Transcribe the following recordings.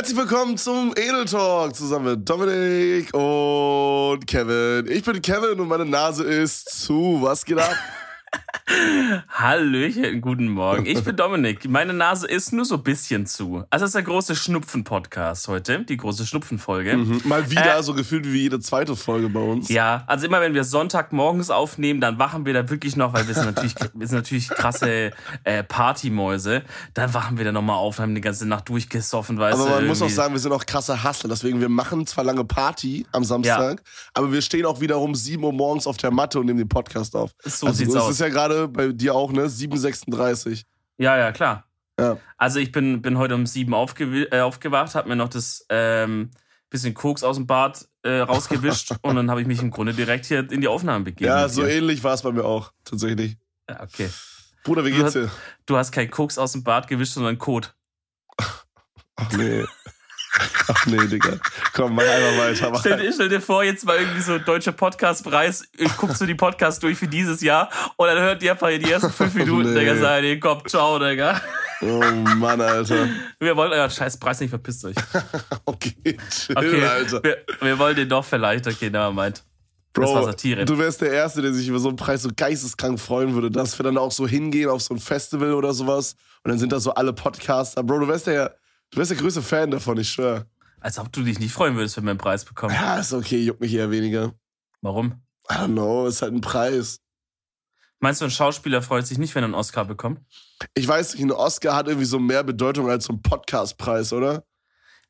Herzlich willkommen zum Edel Talk zusammen mit Dominik und Kevin. Ich bin Kevin und meine Nase ist zu. Was geht ab? Hallöchen, guten Morgen. Ich bin Dominik. Meine Nase ist nur so ein bisschen zu. Also, es ist der große Schnupfen-Podcast heute, die große Schnupfen-Folge. Mhm. Mal wieder äh, so gefühlt wie jede zweite Folge bei uns. Ja, also immer wenn wir Sonntagmorgens aufnehmen, dann wachen wir da wirklich noch, weil wir sind natürlich, wir sind natürlich krasse äh, Partymäuse. Dann wachen wir da nochmal auf, haben die ganze Nacht durchgesoffen, weißt Aber man irgendwie. muss auch sagen, wir sind auch krasse Hustler. Deswegen, wir machen zwar lange Party am Samstag, ja. aber wir stehen auch wiederum 7 Uhr morgens auf der Matte und nehmen den Podcast auf. So also, sieht's das aus. ist ja gerade bei dir auch, ne? 7.36. Ja, ja, klar. Ja. Also ich bin, bin heute um sieben aufgew äh, aufgewacht, habe mir noch das ähm, bisschen Koks aus dem Bad äh, rausgewischt und dann habe ich mich im Grunde direkt hier in die Aufnahmen begeben. Ja, so dir. ähnlich war es bei mir auch, tatsächlich. Ja, okay. Bruder, wie geht's dir? Du hast kein Koks aus dem Bad gewischt, sondern Kot. Ach nee. Ach nee, Digga. Komm, mach einfach weiter. Mach Stell, dir- stell dir vor, jetzt mal irgendwie so deutscher Podcastpreis. Ich guck so die Podcasts durch für dieses Jahr und dann hört ihr einfach die ersten fünf Minuten, Nee. Digga, sei den Kopf, ciao, Digga. Oh Mann, Alter. Wir wollen euren scheiß Preis nicht, verpisst euch. Okay, chill, Okay, Alter. wir, wir wollen den doch vielleicht. Okay, na, meint. Das war Bro, Satire. du wärst der Erste, der sich über so einen Preis so geisteskrank freuen würde, dass wir dann auch so hingehen auf so ein Festival oder sowas und dann sind da so alle Podcaster. Bro, du wärst der, du wärst der größte Fan davon, ich schwör. Als ob du dich nicht freuen würdest, wenn wir einen Preis bekommen. Ja, ist okay, juckt mich eher weniger. Warum? I don't know, ist halt ein Preis. Meinst du, ein Schauspieler freut sich nicht, wenn er einen Oscar bekommt? Ich weiß nicht, ein Oscar hat irgendwie so mehr Bedeutung als so ein Podcastpreis, oder?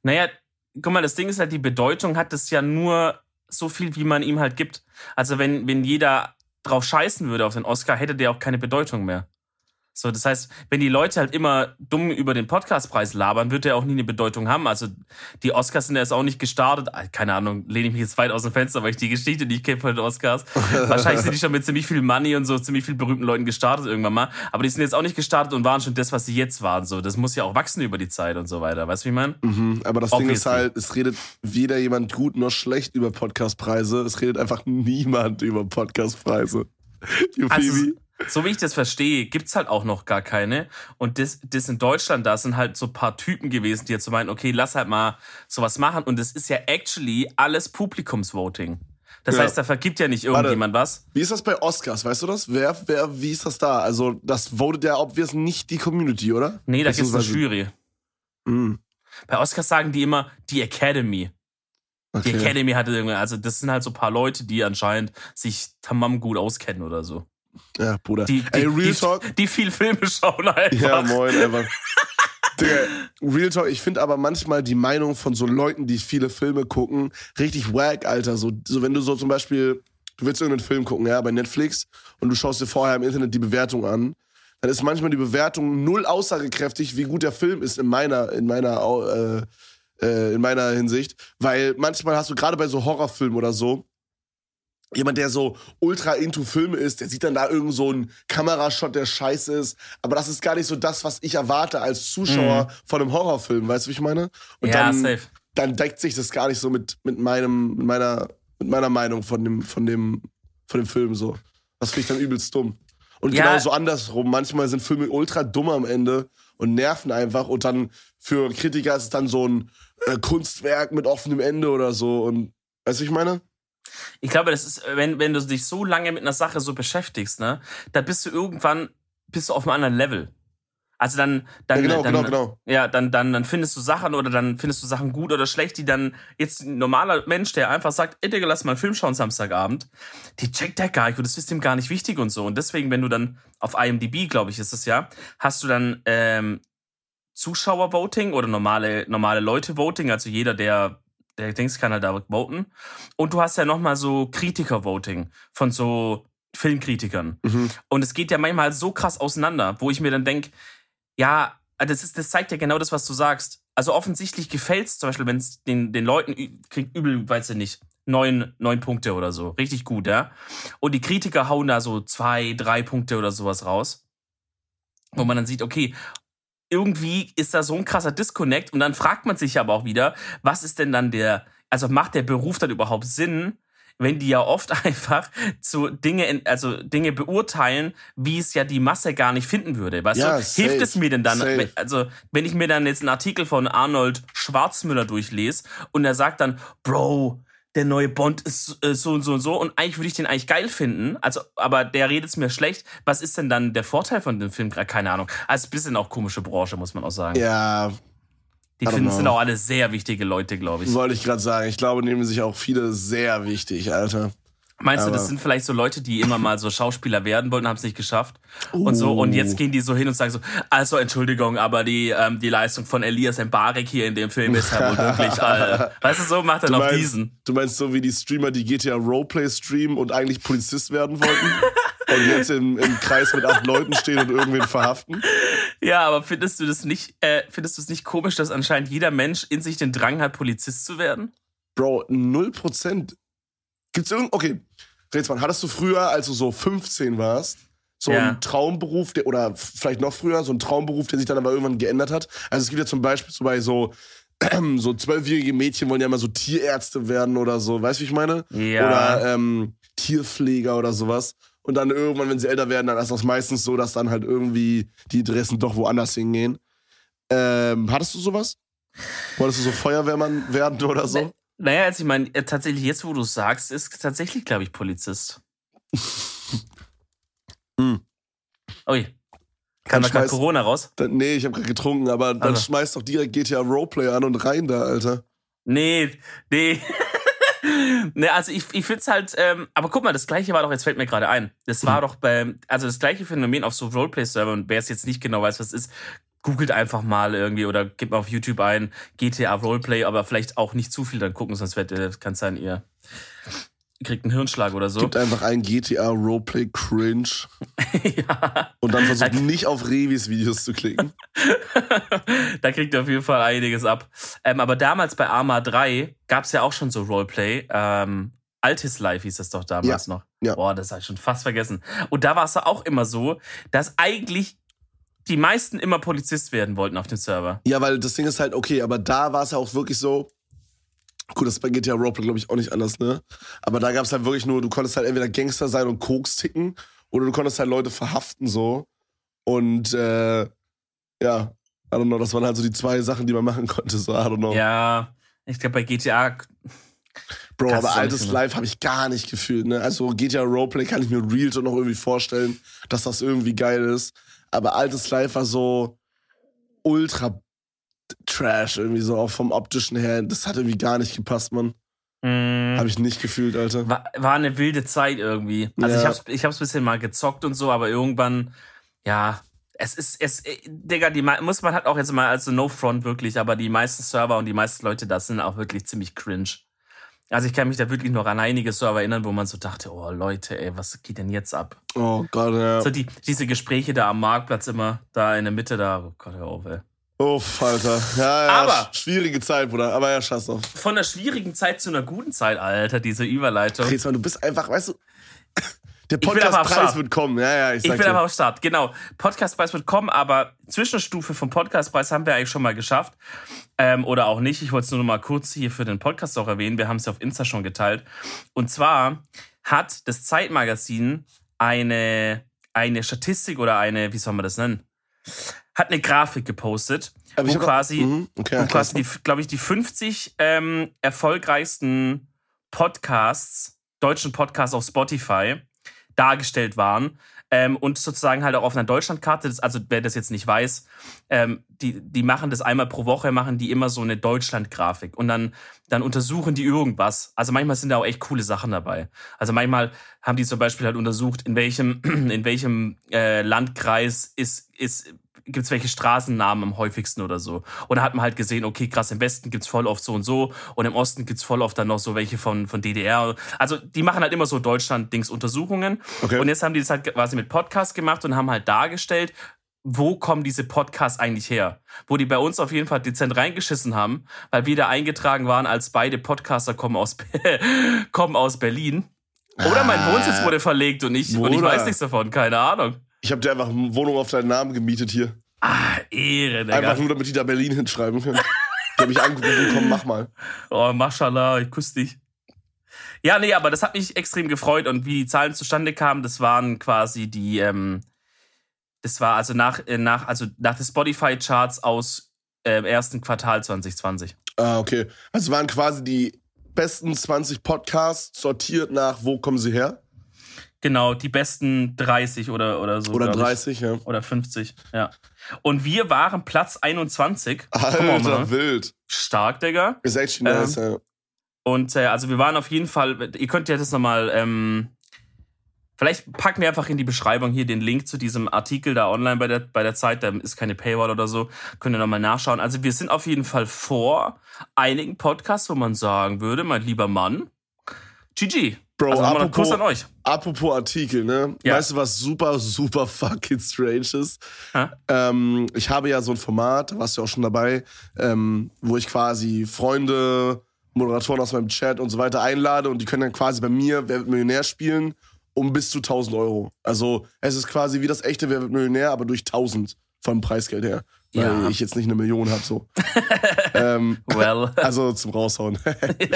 Naja, guck mal, das Ding ist halt, die Bedeutung hat es ja nur so viel, wie man ihm halt gibt. Also wenn, wenn jeder drauf scheißen würde auf den Oscar, hätte der auch keine Bedeutung mehr. So, das heißt, wenn die Leute halt immer dumm über den Podcastpreis labern, wird der auch nie eine Bedeutung haben. Also die Oscars sind ja jetzt auch nicht gestartet. Ah, Keine Ahnung, lehne ich mich jetzt weit aus dem Fenster, weil ich die Geschichte nicht kenne von den Oscars. Wahrscheinlich sind die schon mit ziemlich viel Money und so ziemlich viel berühmten Leuten gestartet irgendwann mal. Aber die sind jetzt auch nicht gestartet und waren schon das, was sie jetzt waren. So, das muss ja auch wachsen über die Zeit und so weiter. Weißt du, wie ich meine? Mhm, aber das Ding ist Obviously. halt, es redet weder jemand gut noch schlecht über Podcastpreise. Es redet einfach niemand über Podcastpreise. You feel Also, me? So wie ich das verstehe, gibt's halt auch noch gar keine. Und das, das in Deutschland, da sind halt so ein paar Typen gewesen, die jetzt so meinen, okay, lass halt mal sowas machen. Und das ist ja actually alles Publikumsvoting. Das Ja. heißt, da vergibt ja nicht Warte. irgendjemand was. Wie ist das bei Oscars? Weißt du das? Wer, wer, wie ist das da? Also, das votet ja obvious nicht die Community, oder? Nee, da gibt's eine Beziehungsweise- Jury. Mhm. Bei Oscars sagen die immer die Academy. Die Okay. Academy hatte irgendwie, also das sind halt so ein paar Leute, die anscheinend sich tamam gut auskennen oder so. Ja, Bruder. Die, die, Ey, Real die, Talk. die viel Filme schauen einfach. Ja, moin, einfach. Digga, Real Talk, ich finde aber manchmal die Meinung von so Leuten, die viele Filme gucken, richtig wack, Alter. So, so wenn du so zum Beispiel, du willst irgendeinen Film gucken, ja, bei Netflix und du schaust dir vorher im Internet die Bewertung an, dann ist manchmal die Bewertung null aussagekräftig, wie gut der Film ist in meiner, in meiner, äh, äh, in meiner Hinsicht. Weil manchmal hast du gerade bei so Horrorfilmen oder so, jemand, der so ultra into Filme ist, der sieht dann da irgend so einen Kamerashot, der scheiße ist. Aber das ist gar nicht so das, was ich erwarte als Zuschauer von einem Horrorfilm. Weißt du, wie ich meine? Und Mhm. ja, dann, safe. dann deckt sich das gar nicht so mit, mit meinem, mit meiner, mit meiner Meinung von dem, von dem, von dem Film so. Das finde ich dann übelst dumm. Und Ja. genauso andersrum. Manchmal sind Filme ultra dumm am Ende und nerven einfach. Und dann für Kritiker ist es dann so ein äh, Kunstwerk mit offenem Ende oder so. Und weißt du, wie ich meine? Ich glaube, das ist, wenn, wenn du dich so lange mit einer Sache so beschäftigst, ne, da bist du irgendwann bist du auf einem anderen Level. Also dann, dann, Ja, genau, dann, genau, genau. Ja, dann, dann, dann findest du Sachen oder dann findest du Sachen gut oder schlecht, die dann jetzt ein normaler Mensch, der einfach sagt, ey Digga, lass mal einen Film schauen Samstagabend, die checkt der gar nicht und das ist ihm gar nicht wichtig und so. Und deswegen, wenn du dann auf IMDb, glaube ich, ist es ja, hast du dann ähm, Zuschauer-Voting oder normale, normale Leute-Voting, also jeder, der, der Dings kann halt da voten. Und du hast ja nochmal so Kritiker-Voting von so Filmkritikern. Mhm. Und es geht ja manchmal so krass auseinander, wo ich mir dann denke, ja, das, ist, das zeigt ja genau das, was du sagst. Also offensichtlich gefällt es zum Beispiel, wenn es den, den Leuten kriegt übel, weiß ich nicht, neun, neun Punkte oder so. Richtig gut, ja. Und die Kritiker hauen da so zwei, drei Punkte oder sowas raus. Wo man dann sieht, okay, irgendwie ist da so ein krasser Disconnect. Und dann fragt man sich aber auch wieder, was ist denn dann der, also macht der Beruf dann überhaupt Sinn, wenn die ja oft einfach so Dinge, also Dinge beurteilen, wie es ja die Masse gar nicht finden würde. Weißt Ja, du, safe, hilft es mir denn dann, safe. also wenn ich mir dann jetzt einen Artikel von Arnold Schwarzmüller durchlese und er sagt dann, Bro, der neue Bond ist äh, so und so und so und eigentlich würde ich den eigentlich geil finden, also aber der redet es mir schlecht. Was ist denn dann der Vorteil von dem Film? Keine Ahnung. Also ein bisschen auch komische Branche, muss man auch sagen. Ja, Die finden sind auch alle sehr wichtige Leute, glaube ich. wollte ich gerade sagen. Ich glaube, nehmen sich auch viele sehr wichtig, Alter. Meinst du, das Aber- sind vielleicht so Leute, die immer mal so Schauspieler werden wollten, haben es nicht geschafft? Und so, und jetzt gehen die so hin und sagen so, also Entschuldigung, aber die, ähm, die Leistung von Elias Mbarek hier in dem Film ist ja wohl wirklich, äh, weißt du, so macht er noch meinst, diesen. Du meinst so wie die Streamer, die GTA Roleplay streamen und eigentlich Polizist werden wollten? und jetzt im, im Kreis mit acht Leuten stehen und irgendwen verhaften? Ja, aber findest du das nicht, äh, findest du es nicht komisch, dass anscheinend jeder Mensch in sich den Drang hat, Polizist zu werden? Bro, 0%. Gibt's irgend. Okay, Rätsmann, hattest du früher, als du so 15 warst, so Ja. einen Traumberuf, der, oder vielleicht noch früher, so einen Traumberuf, der sich dann aber irgendwann geändert hat? Also es gibt ja zum Beispiel so bei so. So zwölfjährige Mädchen wollen ja immer so Tierärzte werden oder so, weißt du, wie ich meine? Ja. Oder ähm, Tierpfleger oder sowas. Und dann irgendwann, wenn sie älter werden, dann ist das meistens so, dass dann halt irgendwie die Interessen doch woanders hingehen. Ähm, hattest du sowas? Wolltest du so Feuerwehrmann werden oder so? Naja, also ich meine, äh, tatsächlich, jetzt wo du es sagst, ist tatsächlich, glaube ich, Polizist. Hm. Ui. Kam da gerade Corona raus? Dann, nee, ich habe gerade getrunken, aber dann Also. schmeiß doch direkt GTA Roleplay an und rein da, Alter. Nee, nee. nee, also ich, ich finde es halt, ähm, aber guck mal, das gleiche war doch, jetzt fällt mir gerade ein. Das war doch bei, also das gleiche Phänomen auf so Roleplay-Servern, wer es jetzt nicht genau weiß, was es ist, googelt einfach mal irgendwie oder gebt mal auf YouTube ein, GTA Roleplay, aber vielleicht auch nicht zu viel dann gucken, sonst wird, äh, kann sein, ihr kriegt einen Hirnschlag oder so. Gibt einfach ein GTA Roleplay Cringe ja. und dann versucht nicht auf Revis Videos zu klicken. da kriegt ihr auf jeden Fall einiges ab. Ähm, aber damals bei Arma 3 gab es ja auch schon so Roleplay. Ähm, Altis Life hieß das doch damals noch. ja. Boah, das habe ich schon fast vergessen. Und da war es auch immer so, dass eigentlich die meisten immer Polizist werden wollten auf dem Server. Ja, weil das Ding ist halt, okay, aber da war es ja auch wirklich so. Gut, das ist bei GTA Roleplay, glaube ich, auch nicht anders, ne? Aber da gab es halt wirklich nur, du konntest halt entweder Gangster sein und Koks ticken oder du konntest halt Leute verhaften so. Und äh, ja, I don't know, das waren halt so die zwei Sachen, die man machen konnte, so, I don't know. Ja, ich glaube bei GTA. Bro, aber altes so. Live habe ich gar nicht gefühlt, ne? Also GTA Roleplay kann ich mir real noch irgendwie vorstellen, dass das irgendwie geil ist. Aber altes Live war so ultra trash, irgendwie so, auch vom optischen her. Das hat irgendwie gar nicht gepasst, Mann. Mh, Habe ich nicht gefühlt, Alter. war, war eine wilde Zeit irgendwie. Also Ja. ich hab's, ich hab's ein bisschen mal gezockt und so, aber irgendwann, ja, es ist, es, äh, Digga, die muss man halt auch jetzt mal, also no front wirklich, aber die meisten Server und die meisten Leute da sind auch wirklich ziemlich cringe. Also ich kann mich da wirklich noch an einige Server erinnern, wo man so dachte, oh Leute, ey, was geht denn jetzt ab? Oh Gott, ja. So die, diese Gespräche da am Marktplatz immer, da in der Mitte da, oh Gott, hör auf, ey. Uff, Alter. Ja, ja, Aber- sch- schwierige Zeit, Bruder. Aber ja, scheiß drauf. Von einer schwierigen Zeit zu einer guten Zeit, Alter, diese Überleitung. Rätsmann, du bist einfach, weißt du, der Podcastpreis wird kommen. Ja, ja, ich Ich bin aber am Start, genau. Podcastpreis wird kommen, aber Zwischenstufe vom Podcastpreis haben wir eigentlich schon mal geschafft. Ähm, oder auch nicht. Ich wollte es nur noch mal kurz hier für den Podcast auch erwähnen. Wir haben es ja auf Insta schon geteilt. Und zwar hat das Zeitmagazin eine, eine Statistik oder eine, wie soll man das nennen? Hat eine Grafik gepostet, Aber wo quasi, Mhm, okay, wo ja, quasi glaube ich, die 50 ähm, erfolgreichsten Podcasts, deutschen Podcasts auf Spotify dargestellt waren. Ähm, und sozusagen halt auch auf einer Deutschlandkarte, das, also wer das jetzt nicht weiß, ähm, die, die machen das einmal pro Woche, machen die immer so eine Deutschland-Grafik und dann, dann untersuchen die irgendwas. Also manchmal sind da auch echt coole Sachen dabei. Also manchmal haben die zum Beispiel halt untersucht, in welchem, in welchem äh, Landkreis ist, ist, gibt es welche Straßennamen am häufigsten oder so. Und da hat man halt gesehen, okay, krass, im Westen gibt's voll oft so und so und im Osten gibt's voll oft dann noch so welche von, von DDR. Also die machen halt immer so Deutschland-Dings-Untersuchungen. Okay. Und jetzt haben die das halt quasi mit Podcast gemacht und haben halt dargestellt, wo kommen diese Podcasts eigentlich her? Wo die bei uns auf jeden Fall dezent reingeschissen haben, weil wir da eingetragen waren, als beide Podcaster kommen aus, kommen aus Berlin. Oder mein Ah. Wohnsitz wurde verlegt und ich, und ich weiß nichts davon, keine Ahnung. Ich habe dir einfach eine Wohnung auf deinen Namen gemietet hier. Ah, Ehre, Digga. Einfach nur, damit die da Berlin hinschreiben können. Die haben mich angerufen, komm, mach mal. Oh, Mashallah, ich küsse dich. Ja, nee, aber das hat mich extrem gefreut und wie die Zahlen zustande kamen, das waren quasi die, ähm, das war also nach, äh, nach, also nach den Spotify-Charts aus äh, ersten Quartal 2020. Ah, okay. Also waren quasi die besten 20 Podcasts sortiert nach, wo kommen sie her? Genau, die besten 30 oder, oder so. Oder glaub ich. 30, ja. Oder 50, ja. Und wir waren Platz 21. Alter, mal. wild. Stark, Digga. Ist Ähm, nice, ja. Und äh, also wir waren auf jeden Fall, ihr könnt ja das nochmal, ähm, vielleicht packen wir einfach in die Beschreibung hier den Link zu diesem Artikel da online bei der, bei der Zeit, da ist keine Paywall oder so, könnt ihr nochmal nachschauen. Also wir sind auf jeden Fall vor einigen Podcasts, wo man sagen würde, mein lieber Mann, GG. Bro, also apropos- Kuss an euch. Apropos Artikel, ne? Ja. Weißt du, was super, super fucking strange ist? Ähm, ich habe ja so ein Format, da warst du auch schon dabei, ähm, wo ich quasi Freunde, Moderatoren aus meinem Chat und so weiter einlade und die können dann quasi bei mir Wer wird Millionär spielen um bis zu 1000 Euro. Also es ist quasi wie das echte Wer wird Millionär, aber durch 1000 vom Preisgeld her. Weil Ja. ich jetzt nicht eine Million habe, so. ähm, Well. also zum Raushauen.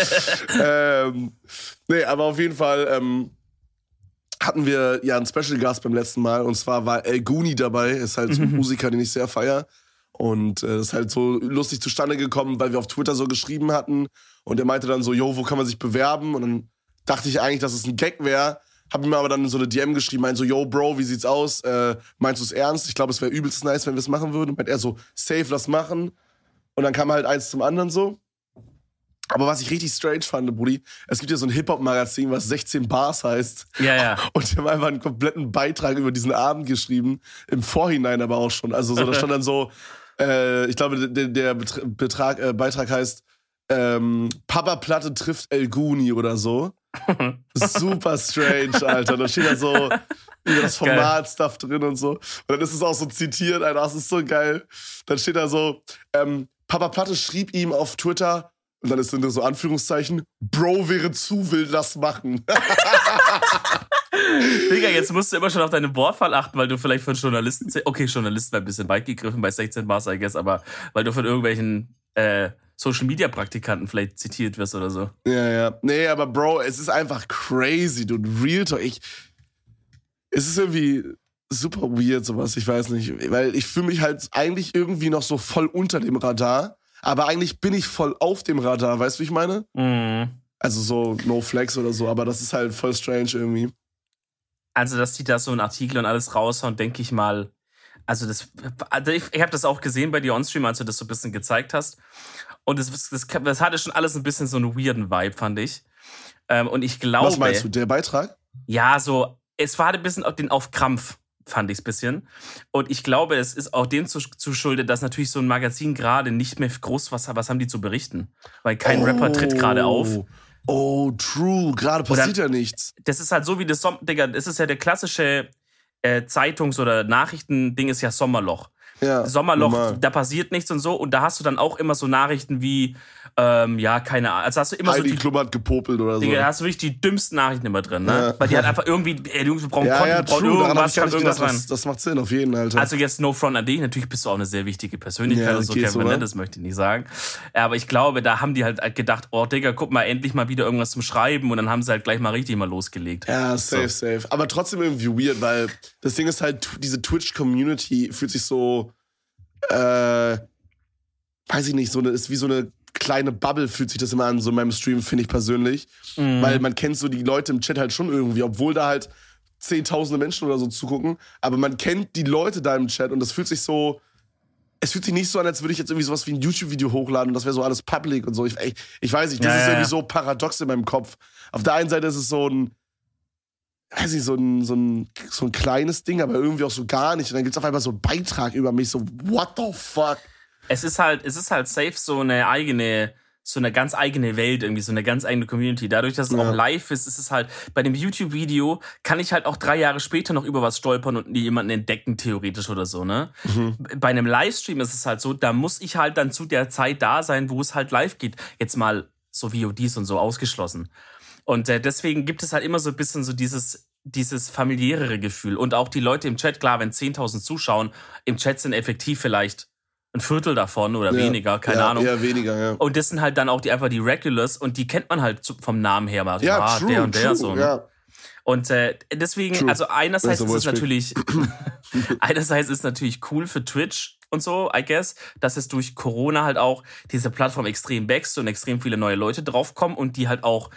ähm, nee, aber auf jeden Fall ähm, hatten wir ja einen Special Gast beim letzten Mal und zwar war El Guni dabei, ist halt so ein Musiker, den ich sehr feier. Und äh, das ist halt so lustig zustande gekommen, weil wir auf Twitter so geschrieben hatten und er meinte dann so, yo, wo kann man sich bewerben? Und dann dachte ich eigentlich, dass es ein Gag wäre. Hab ihm aber dann so eine DM geschrieben, meinte so, yo, Bro, wie sieht's aus? Äh, meinst du es ernst? Ich glaube, es wäre übelst nice, wenn wir es machen würden. Und meint er so, safe, lass machen. Und dann kam halt eins zum anderen so. Aber was ich richtig strange fand, Brudi, es gibt ja so ein Hip-Hop-Magazin, was 16 Bars heißt. Ja, ja. Und die haben einfach einen kompletten Beitrag über diesen Abend geschrieben. Im Vorhinein aber auch schon. Also so, da stand dann so, äh, ich glaube, der, der Betr- Betrag, äh, Beitrag heißt ähm, Papa Platte trifft El Guni oder so. Super strange, Alter. Da steht da so über das Geil. Format-Stuff drin und so. Und dann ist es auch so zitiert, Alter. Das ist so geil. Dann steht da so, ähm, Papa Platte schrieb ihm auf Twitter, und dann ist dann so Anführungszeichen, Bro wäre zu wild, lass machen. Digga, jetzt musst du immer schon auf deine Wortwahl achten, weil du vielleicht von Journalisten, okay, Journalisten war ein bisschen weit gegriffen bei 16 Bars, I guess, aber weil du von irgendwelchen äh, Social Media Praktikanten vielleicht zitiert wirst oder so. Ja, ja. Nee, aber Bro, es ist einfach crazy, dude. Real Talk. Ich, es ist irgendwie super weird, sowas. Ich weiß nicht. Weil ich fühle mich halt eigentlich irgendwie noch so voll unter dem Radar. Aber eigentlich bin ich voll auf dem Radar. Weißt du, wie ich meine? Mhm. Also so No Flex oder so. Aber das ist halt voll strange irgendwie. Also, dass die da so einen Artikel und alles raushauen, denke ich mal. Also, das, also ich, ich habe das auch gesehen bei dir on-stream, als du das so ein bisschen gezeigt hast. Und das, das, das hatte schon alles ein bisschen so einen weirden Vibe, fand ich. Ähm, und ich glaube. Was meinst du? Der Beitrag? Ja, so, es war ein bisschen auf den auf Krampf, fand ich es bisschen. Und ich glaube, es ist auch dem zu, zu schuldet, dass natürlich so ein Magazin gerade nicht mehr groß was, was haben die zu berichten. Weil kein Rapper tritt gerade auf. Oh, true. Gerade passiert ja nichts. Das ist halt so wie das Sommer, Digga, das ist ja der klassische äh, Zeitungs- oder Nachrichtending ist ja Sommerloch. Ja, Sommerloch, normal. da passiert nichts und so. Und da hast du dann auch immer so Nachrichten wie, ähm, ja, keine Ahnung. Also hast du immer so Heidi die Klum hat gepopelt oder so. Digga, da hast du wirklich die dümmsten Nachrichten immer drin, ne? Ja. Weil die halt einfach irgendwie, ey, Jungs, wir brauchen ja, ja, Content, brauchen. Daran hab irgendwas, nicht irgendwas gedacht. rein. Das, das macht Sinn, auf jeden, Alter. Also jetzt no front an dich, natürlich bist du auch eine sehr wichtige Persönlichkeit Ja, und so, Kevin, ne? das möchte ich nicht sagen. Aber ich glaube, da haben die halt gedacht, oh Digga, guck mal, endlich mal wieder irgendwas zum Schreiben und dann haben sie halt gleich mal richtig mal losgelegt. Ja, safe, safe. Aber trotzdem irgendwie weird, weil das Ding ist halt, diese Twitch-Community fühlt sich so, äh, weiß ich nicht, so eine, ist wie so eine kleine Bubble fühlt sich das immer an, so in meinem Stream, finde ich persönlich. Mhm. Weil man kennt so die Leute im Chat halt schon irgendwie, obwohl da halt zehntausende Menschen oder so zugucken. Aber man kennt die Leute da im Chat und das fühlt sich so, es fühlt sich nicht so an, als würde ich jetzt irgendwie sowas wie ein YouTube-Video hochladen und das wäre so alles public und so. Ich, ich, ich weiß nicht, das Ja, ist ja, irgendwie so paradox in meinem Kopf. Auf der einen Seite ist es so ein, weiß nicht, so ein, so ein, so ein kleines Ding, aber irgendwie auch so gar nicht. Und dann gibt's auf einmal so einen Beitrag über mich, so, what the fuck? Es ist halt, es ist halt safe so eine eigene, so eine ganz eigene Welt irgendwie, so eine ganz eigene Community. Dadurch, dass es Ja. auch live ist, ist es halt, bei dem YouTube-Video kann ich halt auch drei Jahre später noch über was stolpern und jemanden entdecken, theoretisch oder so, ne? Bei einem Livestream ist es halt so, da muss ich halt dann zu der Zeit da sein, wo es halt live geht. Jetzt mal so VODs und so ausgeschlossen. Und äh, deswegen gibt es halt immer so ein bisschen so dieses, dieses familiärere Gefühl. Und auch die Leute im Chat, klar, wenn 10.000 zuschauen, im Chat sind effektiv vielleicht ein Viertel davon oder Ja. weniger, keine ja, Ahnung. Eher weniger, ja. Und das sind halt dann auch die einfach die Regulars und die kennt man halt vom Namen her mal. Ja, ah, true, der und der true, so. ne? ja. Und äh, deswegen, True. also einerseits ist es natürlich, einerseits ist es natürlich cool für Twitch und so, I guess, dass es durch Corona halt auch diese Plattform extrem wächst und extrem viele neue Leute draufkommen und die halt auch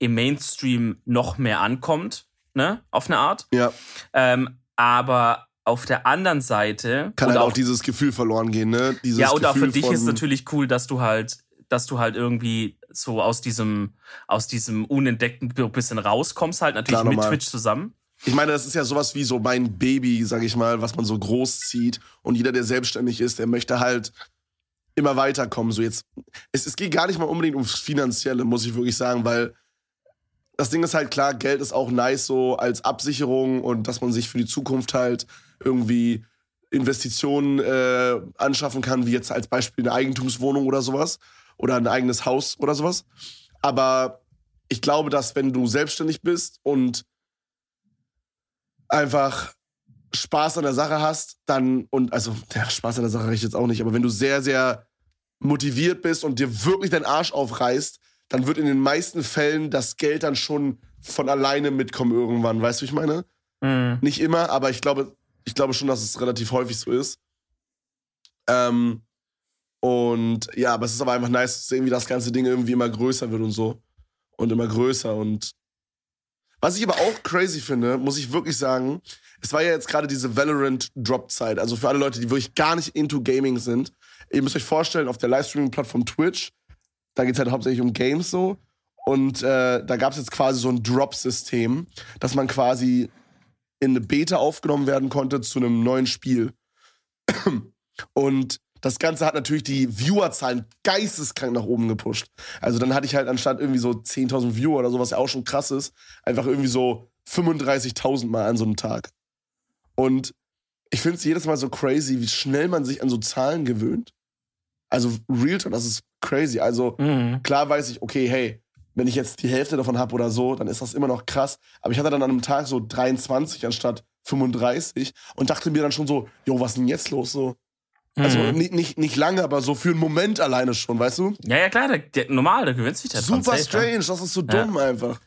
im Mainstream noch mehr ankommt, ne, auf eine Art. ja. Ähm, aber auf der anderen Seite Kann halt auch, dieses Gefühl verloren gehen, ne? Dieses ja, und auch für dich ist natürlich cool, dass du halt, dass du halt irgendwie so aus diesem, aus diesem unentdeckten bisschen rauskommst, halt natürlich Klar, mit. Twitch zusammen. Ich meine, das ist ja sowas wie so mein Baby, sag ich mal, was man so groß zieht. Und jeder, der selbstständig ist, der möchte halt immer weiterkommen. So jetzt, es, es geht gar nicht mal unbedingt ums Finanzielle, muss ich wirklich sagen, weil das Ding ist halt klar, Geld ist auch nice so als Absicherung und dass man sich für die Zukunft halt irgendwie Investitionen äh, anschaffen kann, wie jetzt als Beispiel eine Eigentumswohnung oder sowas oder ein eigenes Haus oder sowas. Aber ich glaube, dass wenn du selbstständig bist und einfach Spaß an der Sache hast, dann und also der Spaß an der Sache reicht jetzt auch nicht, aber wenn du sehr sehr motiviert bist und dir wirklich deinen Arsch aufreißt, dann wird in den meisten Fällen das Geld dann schon von alleine mitkommen irgendwann, weißt du, wie ich meine? Mhm. Nicht immer, aber ich glaube, ich glaube schon, dass es relativ häufig so ist. Ähm, und ja, aber es ist aber einfach nice zu sehen, wie das ganze Ding irgendwie immer größer wird und so. Und immer größer. Und was ich aber auch crazy finde, muss ich wirklich sagen, es war ja jetzt gerade diese Valorant-Drop-Zeit. Also für alle Leute, die wirklich gar nicht into Gaming sind. Ihr müsst euch vorstellen, auf der Livestreaming-Plattform Twitch, da geht es halt hauptsächlich um Games so. Und äh, da gab es jetzt quasi so ein Drop-System, dass man quasi in eine Beta aufgenommen werden konnte zu einem neuen Spiel. Und das Ganze hat natürlich die Viewerzahlen geisteskrank nach oben gepusht. Also dann hatte ich halt anstatt irgendwie so 10.000 Viewer oder so, was ja auch schon krass ist, einfach irgendwie so 35.000 Mal an so einem Tag. Und ich finde es jedes Mal so crazy, wie schnell man sich an so Zahlen gewöhnt. Also Real Talk, das ist crazy. Also Mhm. klar weiß ich, okay, hey, wenn ich jetzt die Hälfte davon habe oder so, dann ist das immer noch krass. Aber ich hatte dann an einem Tag so 23 anstatt 35 und dachte mir dann schon so, jo, was ist denn jetzt los? So. Also Mhm. nicht, nicht, nicht lange, aber so für einen Moment alleine schon, weißt du? Ja, ja, klar, der, der, normal, der gewöhnt sich das Super ja. strange, das ist so dumm einfach.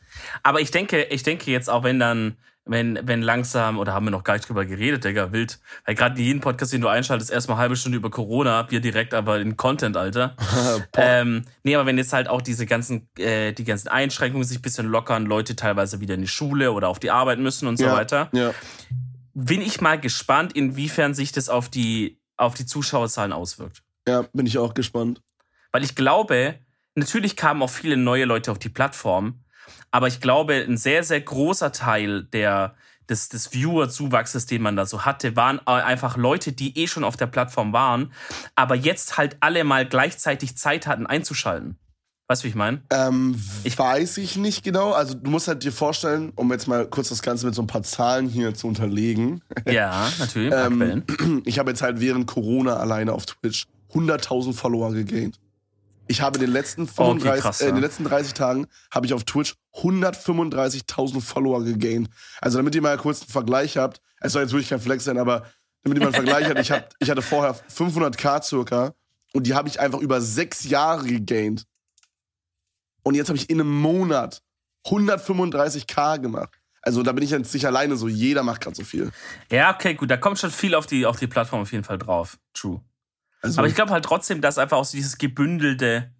Aber ich denke, ich denke jetzt auch, wenn dann, wenn, wenn langsam, oder haben wir noch gar nicht drüber geredet, Digga, wild. Weil gerade jeden Podcast, den du einschaltest, erstmal halbe Stunde über Corona, wir direkt aber in Content, Alter. ähm, nee, aber wenn jetzt halt auch diese ganzen, äh, die ganzen Einschränkungen sich ein bisschen lockern, Leute teilweise wieder in die Schule oder auf die Arbeit müssen und so ja, weiter, Ja. bin ich mal gespannt, inwiefern sich das auf die, auf die Zuschauerzahlen auswirkt. ja, bin ich auch gespannt. Weil ich glaube, natürlich kamen auch viele neue Leute auf die Plattform, aber ich glaube, ein sehr, sehr großer Teil der, des, des Viewer-Zuwachses, den man da so hatte, waren äh, einfach Leute, die eh schon auf der Plattform waren, aber jetzt halt alle mal gleichzeitig Zeit hatten einzuschalten. Weißt du, wie ich meine? Ähm, weiß ich nicht genau. Also du musst halt dir vorstellen, um jetzt mal kurz das Ganze mit so ein paar Zahlen hier zu unterlegen. Ja, natürlich. Ähm, ich habe jetzt halt während Corona alleine auf Twitch 100.000 Follower gegaint. Ich habe in den letzten 35, Okay, krass, äh, in den letzten 30 Tagen habe ich auf Twitch 135.000 Follower gegaint. Also damit ihr mal kurz einen Vergleich habt, es soll jetzt wirklich kein Flex sein, aber damit ihr mal einen Vergleich habt, ich, hab, ich hatte vorher 500k circa und die habe ich einfach über sechs Jahre gegaint. Und jetzt habe ich in einem Monat 135k gemacht. Also da bin ich jetzt nicht alleine so, jeder macht gerade so viel. Ja, okay, gut, da kommt schon viel auf die, auf die Plattform auf jeden Fall drauf. True. Also, Aber ich glaube halt trotzdem, dass einfach auch so dieses gebündelte,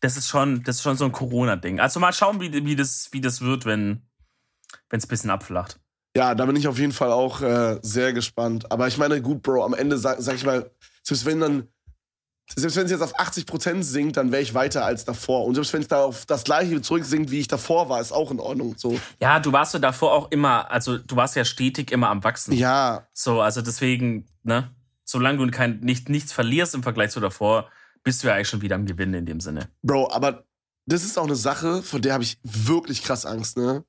das ist schon, das ist schon so ein Corona-Ding. Also mal schauen, wie, wie, das, wie das wird, wenn es ein bisschen abflacht. Ja, da bin ich auf jeden Fall auch äh, sehr gespannt. Aber ich meine, gut, Bro, am Ende sag, sag ich mal, selbst wenn dann, selbst wenn es jetzt auf 80% sinkt, dann wäre ich weiter als davor. Und selbst wenn es da auf das gleiche zurücksinkt, wie ich davor war, ist auch in Ordnung. So. Ja, du warst ja davor auch immer, also du warst ja stetig immer am Wachsen. Ja, So, also deswegen, ne, solange du kein, nicht, nichts verlierst im Vergleich zu davor, bist du ja eigentlich schon wieder am Gewinnen in dem Sinne. Bro, aber das ist auch eine Sache, vor der habe ich wirklich krass Angst, ne?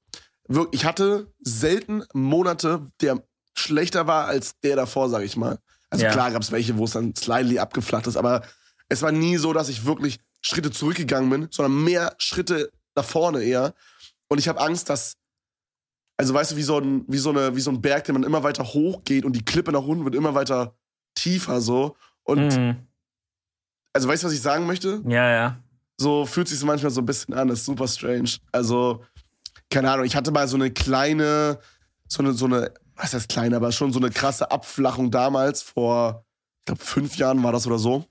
Ich hatte selten Monate, der schlechter war als der davor, sag ich mal. Also Ja. klar gab es welche, wo es dann slightly abgeflacht ist, aber es war nie so, dass ich wirklich Schritte zurückgegangen bin, sondern mehr Schritte nach vorne eher. Und ich habe Angst, dass, also weißt du, wie so, ein, wie, so eine, wie so ein Berg, der man immer weiter hochgeht und die Klippe nach unten wird immer weiter tiefer so. Und Mhm. also weißt du, was ich sagen möchte? Ja, ja. So fühlt sich manchmal so ein bisschen an, das ist super strange. Also, keine Ahnung, ich hatte mal so eine kleine, so eine, so eine, was heißt kleine, aber schon so eine krasse Abflachung damals, vor, ich glaube, fünf Jahren war das oder so.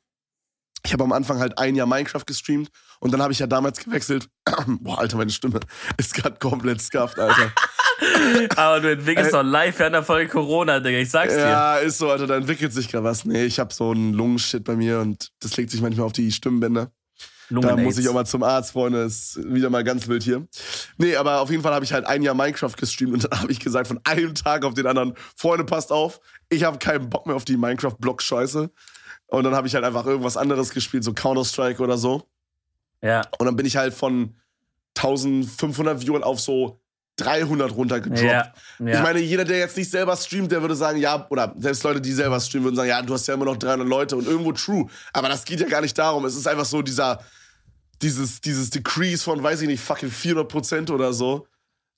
Ich habe am Anfang halt ein Jahr Minecraft gestreamt und dann habe ich ja damals gewechselt. Boah, Alter, meine Stimme ist gerade komplett scuffed, Alter. Aber du entwickelst doch live während der Folge Corona, Digga. Ich sag's dir. Ja, ist so, Alter, da entwickelt sich gerade was. Nee, ich habe so einen Lungenshit bei mir und das legt sich manchmal auf die Stimmbänder. Da Lungen-Aids. muss ich auch mal zum Arzt, Freunde. Ist wieder mal ganz wild hier. Nee, aber auf jeden Fall habe ich halt ein Jahr Minecraft gestreamt und dann habe ich gesagt, von einem Tag auf den anderen, Freunde, passt auf, ich habe keinen Bock mehr auf die Minecraft-Block-Scheiße. Und dann habe ich halt einfach irgendwas anderes gespielt, so Counter-Strike oder so. Ja. Und dann bin ich halt von 1500 Viewern auf so 300 runtergedroppt. Ja. ja. Ich meine, jeder, der jetzt nicht selber streamt, der würde sagen, ja, oder selbst Leute, die selber streamen, würden sagen, ja, du hast ja immer noch 300 Leute und irgendwo true. Aber das geht ja gar nicht darum. Es ist einfach so dieser, dieses, dieses Decrease von, weiß ich nicht, fucking 400 Prozent oder so.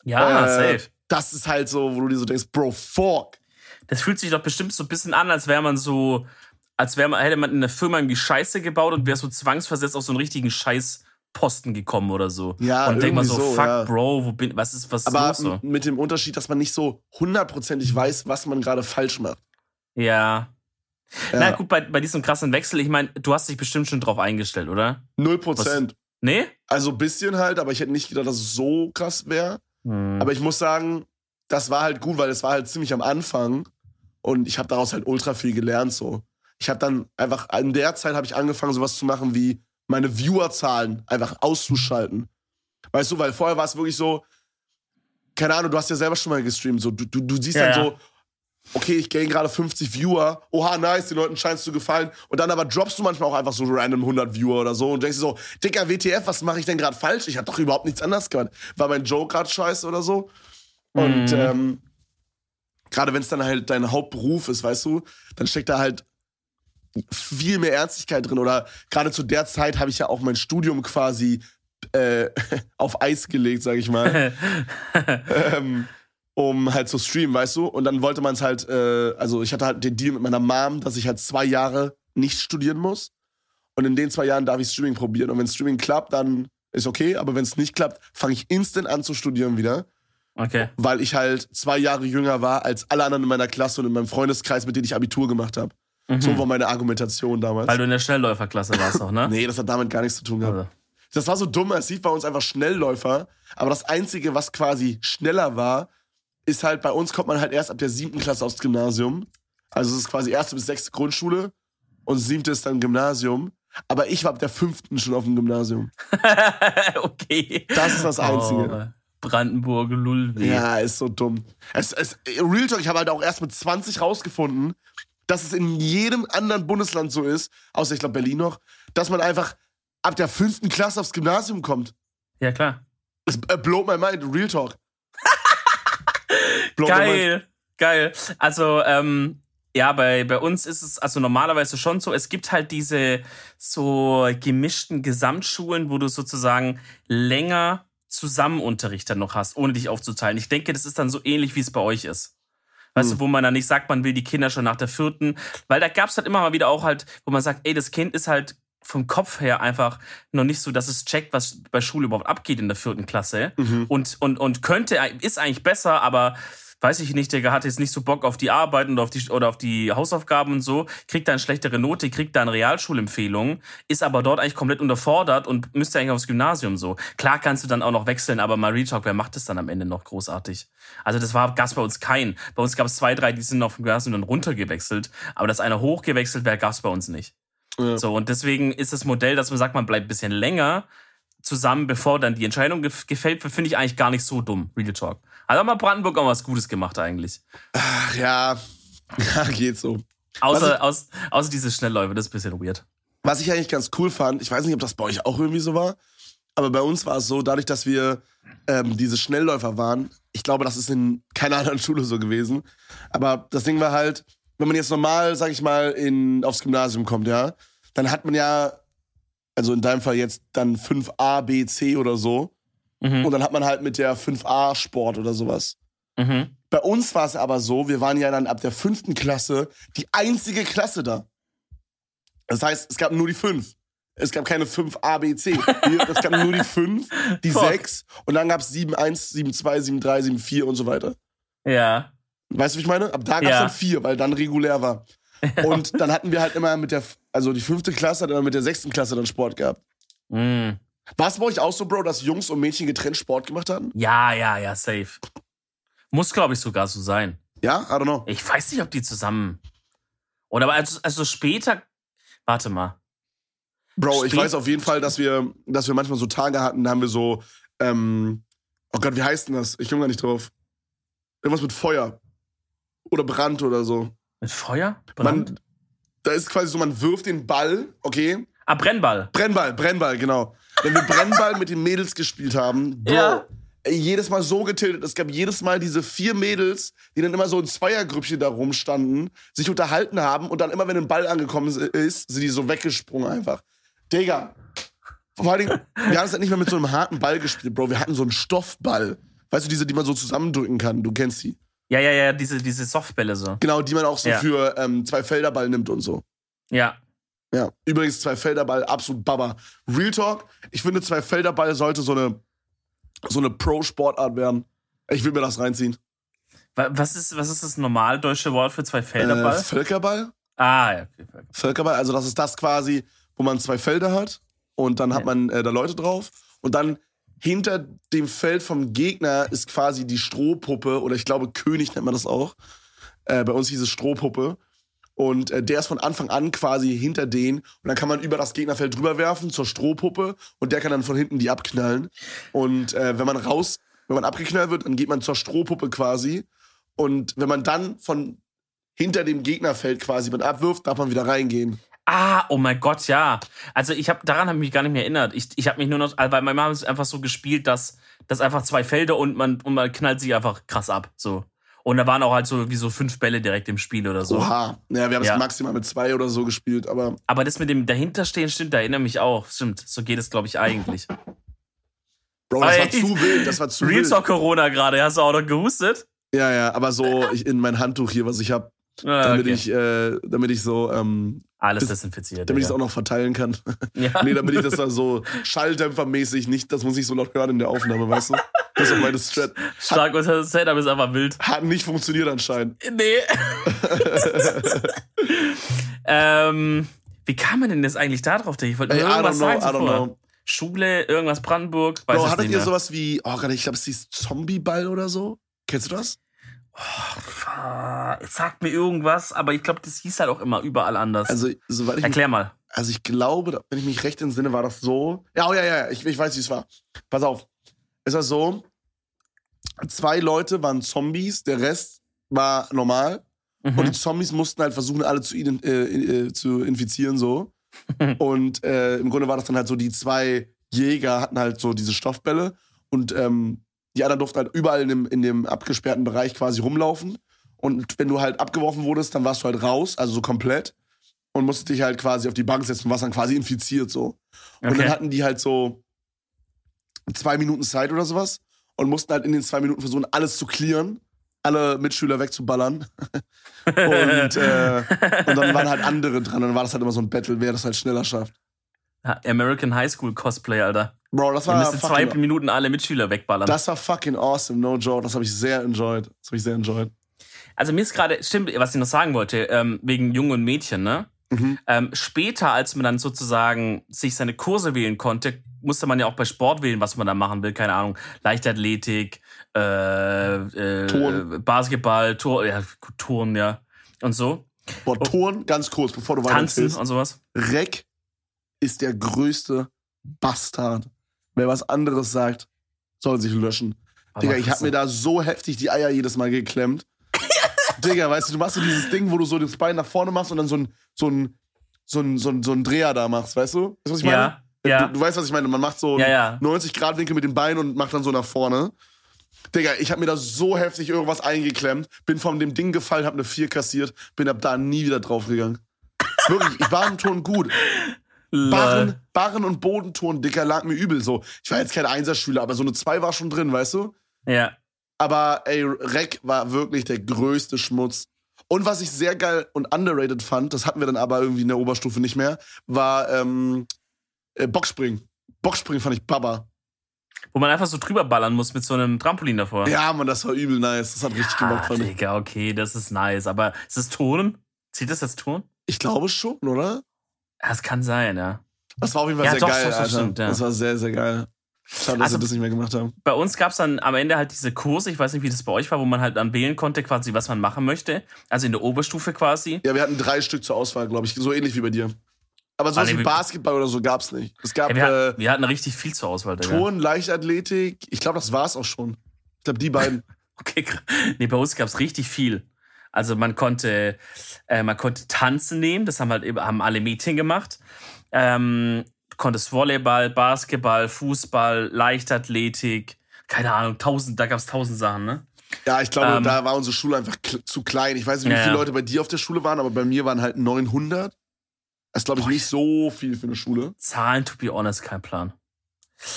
ja, Äh, safe. Das ist halt so, wo du dir so denkst, Bro, fuck. Das fühlt sich doch bestimmt so ein bisschen an, als wäre man so, als wäre man, hätte man in der Firma irgendwie Scheiße gebaut und wäre so zwangsversetzt auf so einen richtigen Scheißposten gekommen oder so. Ja, und denkt man so, fuck, ja. Bro, wo bin, was ist, was ist Aber los so? mit dem Unterschied, dass man nicht so hundertprozentig weiß, was man gerade falsch macht. Ja. Ja. Na gut, bei, bei diesem krassen Wechsel, ich meine, du hast dich bestimmt schon drauf eingestellt, oder? Null Prozent. Nee? Also ein bisschen halt, aber ich hätte nicht gedacht, dass es so krass wäre. Hm. Aber ich muss sagen, das war halt gut, weil es war halt ziemlich am Anfang und ich habe daraus halt ultra viel gelernt so. Ich habe dann einfach in der Zeit habe ich angefangen sowas zu machen wie meine Viewerzahlen einfach auszuschalten. Weißt du, weil vorher war es wirklich so keine Ahnung, du hast ja selber schon mal gestreamt so du, du, du siehst Ja, dann ja. so okay, ich gain gerade 50 Viewer. Oha, nice, den Leuten scheint es zu gefallen. Und dann aber droppst du manchmal auch einfach so random 100 Viewer oder so und denkst dir so, Dicker, WTF, was mache ich denn gerade falsch? Ich habe doch überhaupt nichts anderes gemacht. War mein Joke gerade scheiße oder so? Und Mhm. ähm, gerade wenn es dann halt dein Hauptberuf ist, weißt du, dann steckt da halt viel mehr Ernstigkeit drin. Oder gerade zu der Zeit habe ich ja auch mein Studium quasi äh, auf Eis gelegt, sag ich mal, ähm, um halt zu streamen, weißt du? Und dann wollte man es halt, äh, also ich hatte halt den Deal mit meiner Mom, dass ich halt zwei Jahre nicht studieren muss. Und in den zwei Jahren darf ich Streaming probieren. Und wenn Streaming klappt, dann ist okay. Aber wenn es nicht klappt, fange ich instant an zu studieren wieder okay. weil ich halt zwei Jahre jünger war als alle anderen in meiner Klasse und in meinem Freundeskreis, mit denen ich Abitur gemacht habe. Mhm. So war meine Argumentation damals. Weil du in der Schnellläuferklasse warst noch, ne? nee, das hat damit gar nichts zu tun gehabt. Also. Das war so dumm, es lief bei uns einfach Schnellläufer, aber das Einzige, was quasi schneller war, ist halt, bei uns kommt man halt erst ab der siebten Klasse aufs Gymnasium. Also es ist quasi erste bis sechste Grundschule und siebte ist dann Gymnasium. Aber ich war ab der fünften schon auf dem Gymnasium. okay. Das ist das Einzige. Oh, Brandenburg, Lullweh. Ja, ist so dumm. Es, es, Real Talk, ich habe halt auch erst mit 20 rausgefunden, dass es in jedem anderen Bundesland so ist, außer ich glaube Berlin noch, dass man einfach ab der fünften Klasse aufs Gymnasium kommt. ja klar. Es äh, blowt my mind, Real Talk. Blowt my mind. Geil, geil. Also, ähm, ja, bei, bei uns ist es also normalerweise schon so, es gibt halt diese so gemischten Gesamtschulen, wo du sozusagen länger Zusammenunterricht dann noch hast, ohne dich aufzuteilen. Ich denke, das ist dann so ähnlich, wie es bei euch ist. Weißt Hm. du, wo man dann nicht sagt, man will die Kinder schon nach der vierten, weil da gab's halt immer mal wieder auch halt, wo man sagt, ey, das Kind ist halt vom Kopf her einfach noch nicht so, dass es checkt, was bei Schule überhaupt abgeht in der vierten Klasse Mhm. und, und, und könnte, ist eigentlich besser, aber weiß ich nicht, der hat jetzt nicht so Bock auf die Arbeit und auf die, oder auf die Hausaufgaben und so, kriegt da eine schlechtere Note, kriegt da eine Realschulempfehlung, ist aber dort eigentlich komplett unterfordert und müsste eigentlich aufs Gymnasium so. Klar kannst du dann auch noch wechseln, aber mal Real Talk, wer macht das dann am Ende noch großartig? Also das war, gab's bei uns keinen. Bei uns gab es zwei, drei, die sind auf dem Gymnasium dann runtergewechselt, aber dass einer hochgewechselt wäre, gab's bei uns nicht. Ja. So, und deswegen ist das Modell, dass man sagt, man bleibt ein bisschen länger zusammen, bevor dann die Entscheidung gef gefällt wird, finde ich eigentlich gar nicht so dumm, Real Talk. Hat mal Brandenburg auch was Gutes gemacht eigentlich. Ach ja, ja, geht so. Außer, aus, außer diese Schnellläufe, das ist ein bisschen weird. Was ich eigentlich ganz cool fand, ich weiß nicht, ob das bei euch auch irgendwie so war, aber bei uns war es so, dadurch, dass wir ähm, diese Schnellläufer waren, ich glaube, das ist in keiner anderen Schule so gewesen, aber das Ding war halt, wenn man jetzt normal, sag ich mal, in, aufs Gymnasium kommt, ja, dann hat man ja, also in deinem Fall jetzt dann 5a, b, c oder so Mhm. und dann hat man halt mit der 5a Sport oder sowas. Mhm. Bei uns war es aber so, wir waren ja dann ab der fünften Klasse die einzige Klasse da. Das heißt, es gab nur die fünf. Es gab keine fünf A, B, C. Es gab nur die fünf, die Fuck. sechs und dann gab es 7, 1, 7, 2, 7, 3, 7, 4 und so weiter. Ja. Weißt du, wie ich meine? Ab da gab es Ja. dann vier, weil dann regulär war. Und dann hatten wir halt immer mit der, also die fünfte Klasse hat immer mit der sechsten Klasse dann Sport gehabt. Mm. War es bei euch auch so, Bro, dass Jungs und Mädchen getrennt Sport gemacht hatten? Ja, ja, ja, safe. Muss, glaube ich, sogar so sein. Ja? I don't know. Ich weiß nicht, ob die zusammen. Oder aber also, also später. Warte mal. Bro, ich Spät- weiß auf jeden Fall, dass wir, dass wir manchmal so Tage hatten, da haben wir so, ähm, oh Gott, wie heißt denn das? Ich komme gar nicht drauf. Irgendwas mit Feuer. Oder Brand oder so. Mit Feuer? Brand? Man, da ist quasi so, man wirft den Ball, okay? ah, Brennball. Brennball, Brennball, genau. Wenn wir Brennball mit den Mädels gespielt haben, Bro, Ja. ey, jedes Mal so getiltet. Es gab jedes Mal diese vier Mädels, die dann immer so in Zweiergrüppchen da rumstanden, sich unterhalten haben und dann immer, wenn ein Ball angekommen ist, sind die so weggesprungen einfach. Digga. Vor allen Dingen, wir haben es halt nicht mehr mit so einem harten Ball gespielt, Bro. Wir hatten so einen Stoffball. Weißt du, diese, die man so zusammendrücken kann. Du kennst die. Ja, ja, ja, diese, diese Softbälle so. Genau, die man auch so Ja. für ähm, zwei Felderball nimmt und so. Ja. Ja, übrigens zwei Felderball, absolut Baba. Real Talk, ich finde zwei Felderball sollte so eine, so eine Pro-Sportart werden. Ich will mir das reinziehen. Wa- Was ist, was ist das normal deutsche Wort für zwei Felderball? Äh, Völkerball? ah, ja. okay, okay. Völkerball, also das ist das quasi, wo man zwei Felder hat und dann hat Ja. man äh, da Leute drauf und dann hinter dem Feld vom Gegner ist quasi die Strohpuppe oder ich glaube König nennt man das auch. Äh, bei uns hieß es Strohpuppe. Und äh, der ist von Anfang an quasi hinter denen. Und dann kann man über das Gegnerfeld drüber werfen zur Strohpuppe. Und der kann dann von hinten die abknallen. Und äh, wenn man raus, wenn man abgeknallt wird, dann geht man zur Strohpuppe quasi. Und wenn man dann von hinter dem Gegnerfeld quasi mit abwirft, darf man wieder reingehen. Ah, oh mein Gott, ja. Also ich habe daran habe ich mich gar nicht mehr erinnert. Ich, ich habe mich nur noch, also weil meine Mama ist einfach so gespielt, dass das einfach zwei Felder und man und man knallt sie einfach krass ab, so. Und da waren auch halt so wie so fünf Bälle direkt im Spiel oder so. Oha. Naja, wir haben Ja. es maximal mit zwei oder so gespielt, aber Aber das mit dem dahinterstehen stimmt, da erinnere mich auch. Stimmt, so geht es glaube ich eigentlich. Bro, das war Ey, zu wild. Das war zu Real wild. Talk Corona gerade, hast du auch noch gehustet? Ja, ja, aber so ich, in mein Handtuch hier, was ich habe, Ah, damit okay. ich, äh, damit ich so, ähm, Alles das- desinfiziert. damit ich es ja. auch noch verteilen kann. ja. nee, damit ich das da so schalldämpfermäßig nicht, das muss ich so laut hören in der Aufnahme, weißt du? Das ist auch meine Strat. Stark und das Setup ist einfach wild. Hat nicht funktioniert anscheinend. Nee. ähm, wie kam man denn jetzt eigentlich da drauf? Ich wollte Ey, nur I don't irgendwas know, sagen. Know. Schule, irgendwas Brandenburg. Weiß Bro, hattet ihr sowas wie, oh ich glaube, es hieß Zombieball oder so? Kennst du das? Ah, Es sagt mir irgendwas, aber ich glaube, das hieß halt auch immer überall anders. Also, soweit ich mich Erklär mal. Also ich glaube, wenn ich mich recht entsinne, war das so. Ja, oh, ja, ja, ich, ich weiß, wie es war. Pass auf. Es war so, zwei Leute waren Zombies, der Rest war normal. Mhm. Und die Zombies mussten halt versuchen, alle zu, äh, äh, zu infizieren, so. und äh, im Grunde war das dann halt so, die zwei Jäger hatten halt so diese Stoffbälle und ähm, die anderen durften halt überall in dem, in dem abgesperrten Bereich quasi rumlaufen. Und wenn du halt abgeworfen wurdest, dann warst du halt raus, also so komplett. Und musstest dich halt quasi auf die Bank setzen und warst dann quasi infiziert so. Und Okay. dann hatten die halt so zwei Minuten Zeit oder sowas und mussten halt in den zwei Minuten versuchen, alles zu clearen, alle Mitschüler wegzuballern. und, äh, und dann waren halt andere dran. Und dann war das halt immer so ein Battle, wer das halt schneller schafft. American High School Cosplay, Alter. Bro, das war, in zwei Minuten alle Mitschüler wegballern. das war fucking awesome, no joke. Das habe ich sehr enjoyed. Das habe ich sehr enjoyed. Also mir ist gerade, stimmt, was ich noch sagen wollte, ähm, wegen Jungen und Mädchen, ne? Mhm. Ähm, später, als man dann sozusagen sich seine Kurse wählen konnte, musste man ja auch bei Sport wählen, was man da machen will. Keine Ahnung, Leichtathletik, äh, äh, Turnen. Basketball, Tor, ja, Turnen, ja. Und so. Boah, Turn, ganz kurz, bevor du weiter Oh. Tanzen und sowas. Reck ist der größte Bastard. Wer was anderes sagt, soll sich löschen. Digga, ich hab mir da so heftig die Eier jedes Mal geklemmt. Digga, weißt du, du machst so dieses Ding, wo du so das Bein nach vorne machst und dann so ein, so ein, so ein, so ein, so ein Dreher da machst, weißt du? Weißt du, was ich meine? Ja, ja. Du, du weißt, was ich meine. Man macht so Ja, einen ja. 90-Grad-Winkel mit den Beinen und macht dann so nach vorne. Digga, ich hab mir da so heftig irgendwas eingeklemmt, bin von dem Ding gefallen, hab eine 4 kassiert, bin ab da nie wieder draufgegangen. Wirklich, ich war im Turn gut. Barren. Barren und Bodenturn, Dicker, lag mir übel so. Ich war jetzt kein Einserschüler, aber so eine 2 war schon drin, weißt du? Ja. Aber ey, Reck war wirklich der größte Schmutz. Und was ich sehr geil und underrated fand, das hatten wir dann aber irgendwie in der Oberstufe nicht mehr, war ähm, äh, Boxspringen. Boxspringen fand ich Baba. Wo man einfach so drüber ballern muss mit so einem Trampolin davor. Ja, man, das war übel nice. Das hat richtig ah, gemacht, fand ich. Digga, okay, das ist nice. Aber ist es Turnen? Zieht das jetzt Turnen? Ich glaube schon, oder? Ja, das kann sein, ja. Das war auf jeden Fall Ja, sehr doch, geil, doch, das Alter. stimmt, ja. Das war sehr, sehr geil. Schade, dass Also- wir das nicht mehr gemacht haben. Bei uns gab es dann am Ende halt diese Kurse, ich weiß nicht, wie das bei euch war, wo man halt dann wählen konnte, quasi, was man machen möchte. Also in der Oberstufe quasi. Ja, wir hatten drei Stück zur Auswahl, glaube ich. So ähnlich wie bei dir. Aber so Ah, nee, wie Basketball oder so gab's nicht. Es gab Ja, wir, äh, hatten, wir hatten richtig viel zur Auswahl. Digga. Turn, Leichtathletik. Ich glaube, das war's auch schon. Ich glaube, die beiden. Okay, nee, bei uns gab es richtig viel. Also man konnte, äh, man konnte tanzen nehmen, das haben halt eben- haben alle Mädchen gemacht. Ähm, konntest Volleyball, Basketball, Fußball, Leichtathletik, keine Ahnung, tausend, da gab es tausend Sachen, ne? Ja, ich glaube, Ähm, da war unsere Schule einfach zu klein. Ich weiß nicht, wie Ja, viele. Leute bei dir auf der Schule waren, aber bei mir waren halt 900. Das ist, glaube ich, Boah, nicht so viel für eine Schule. Zahlen, to be honest, kein Plan.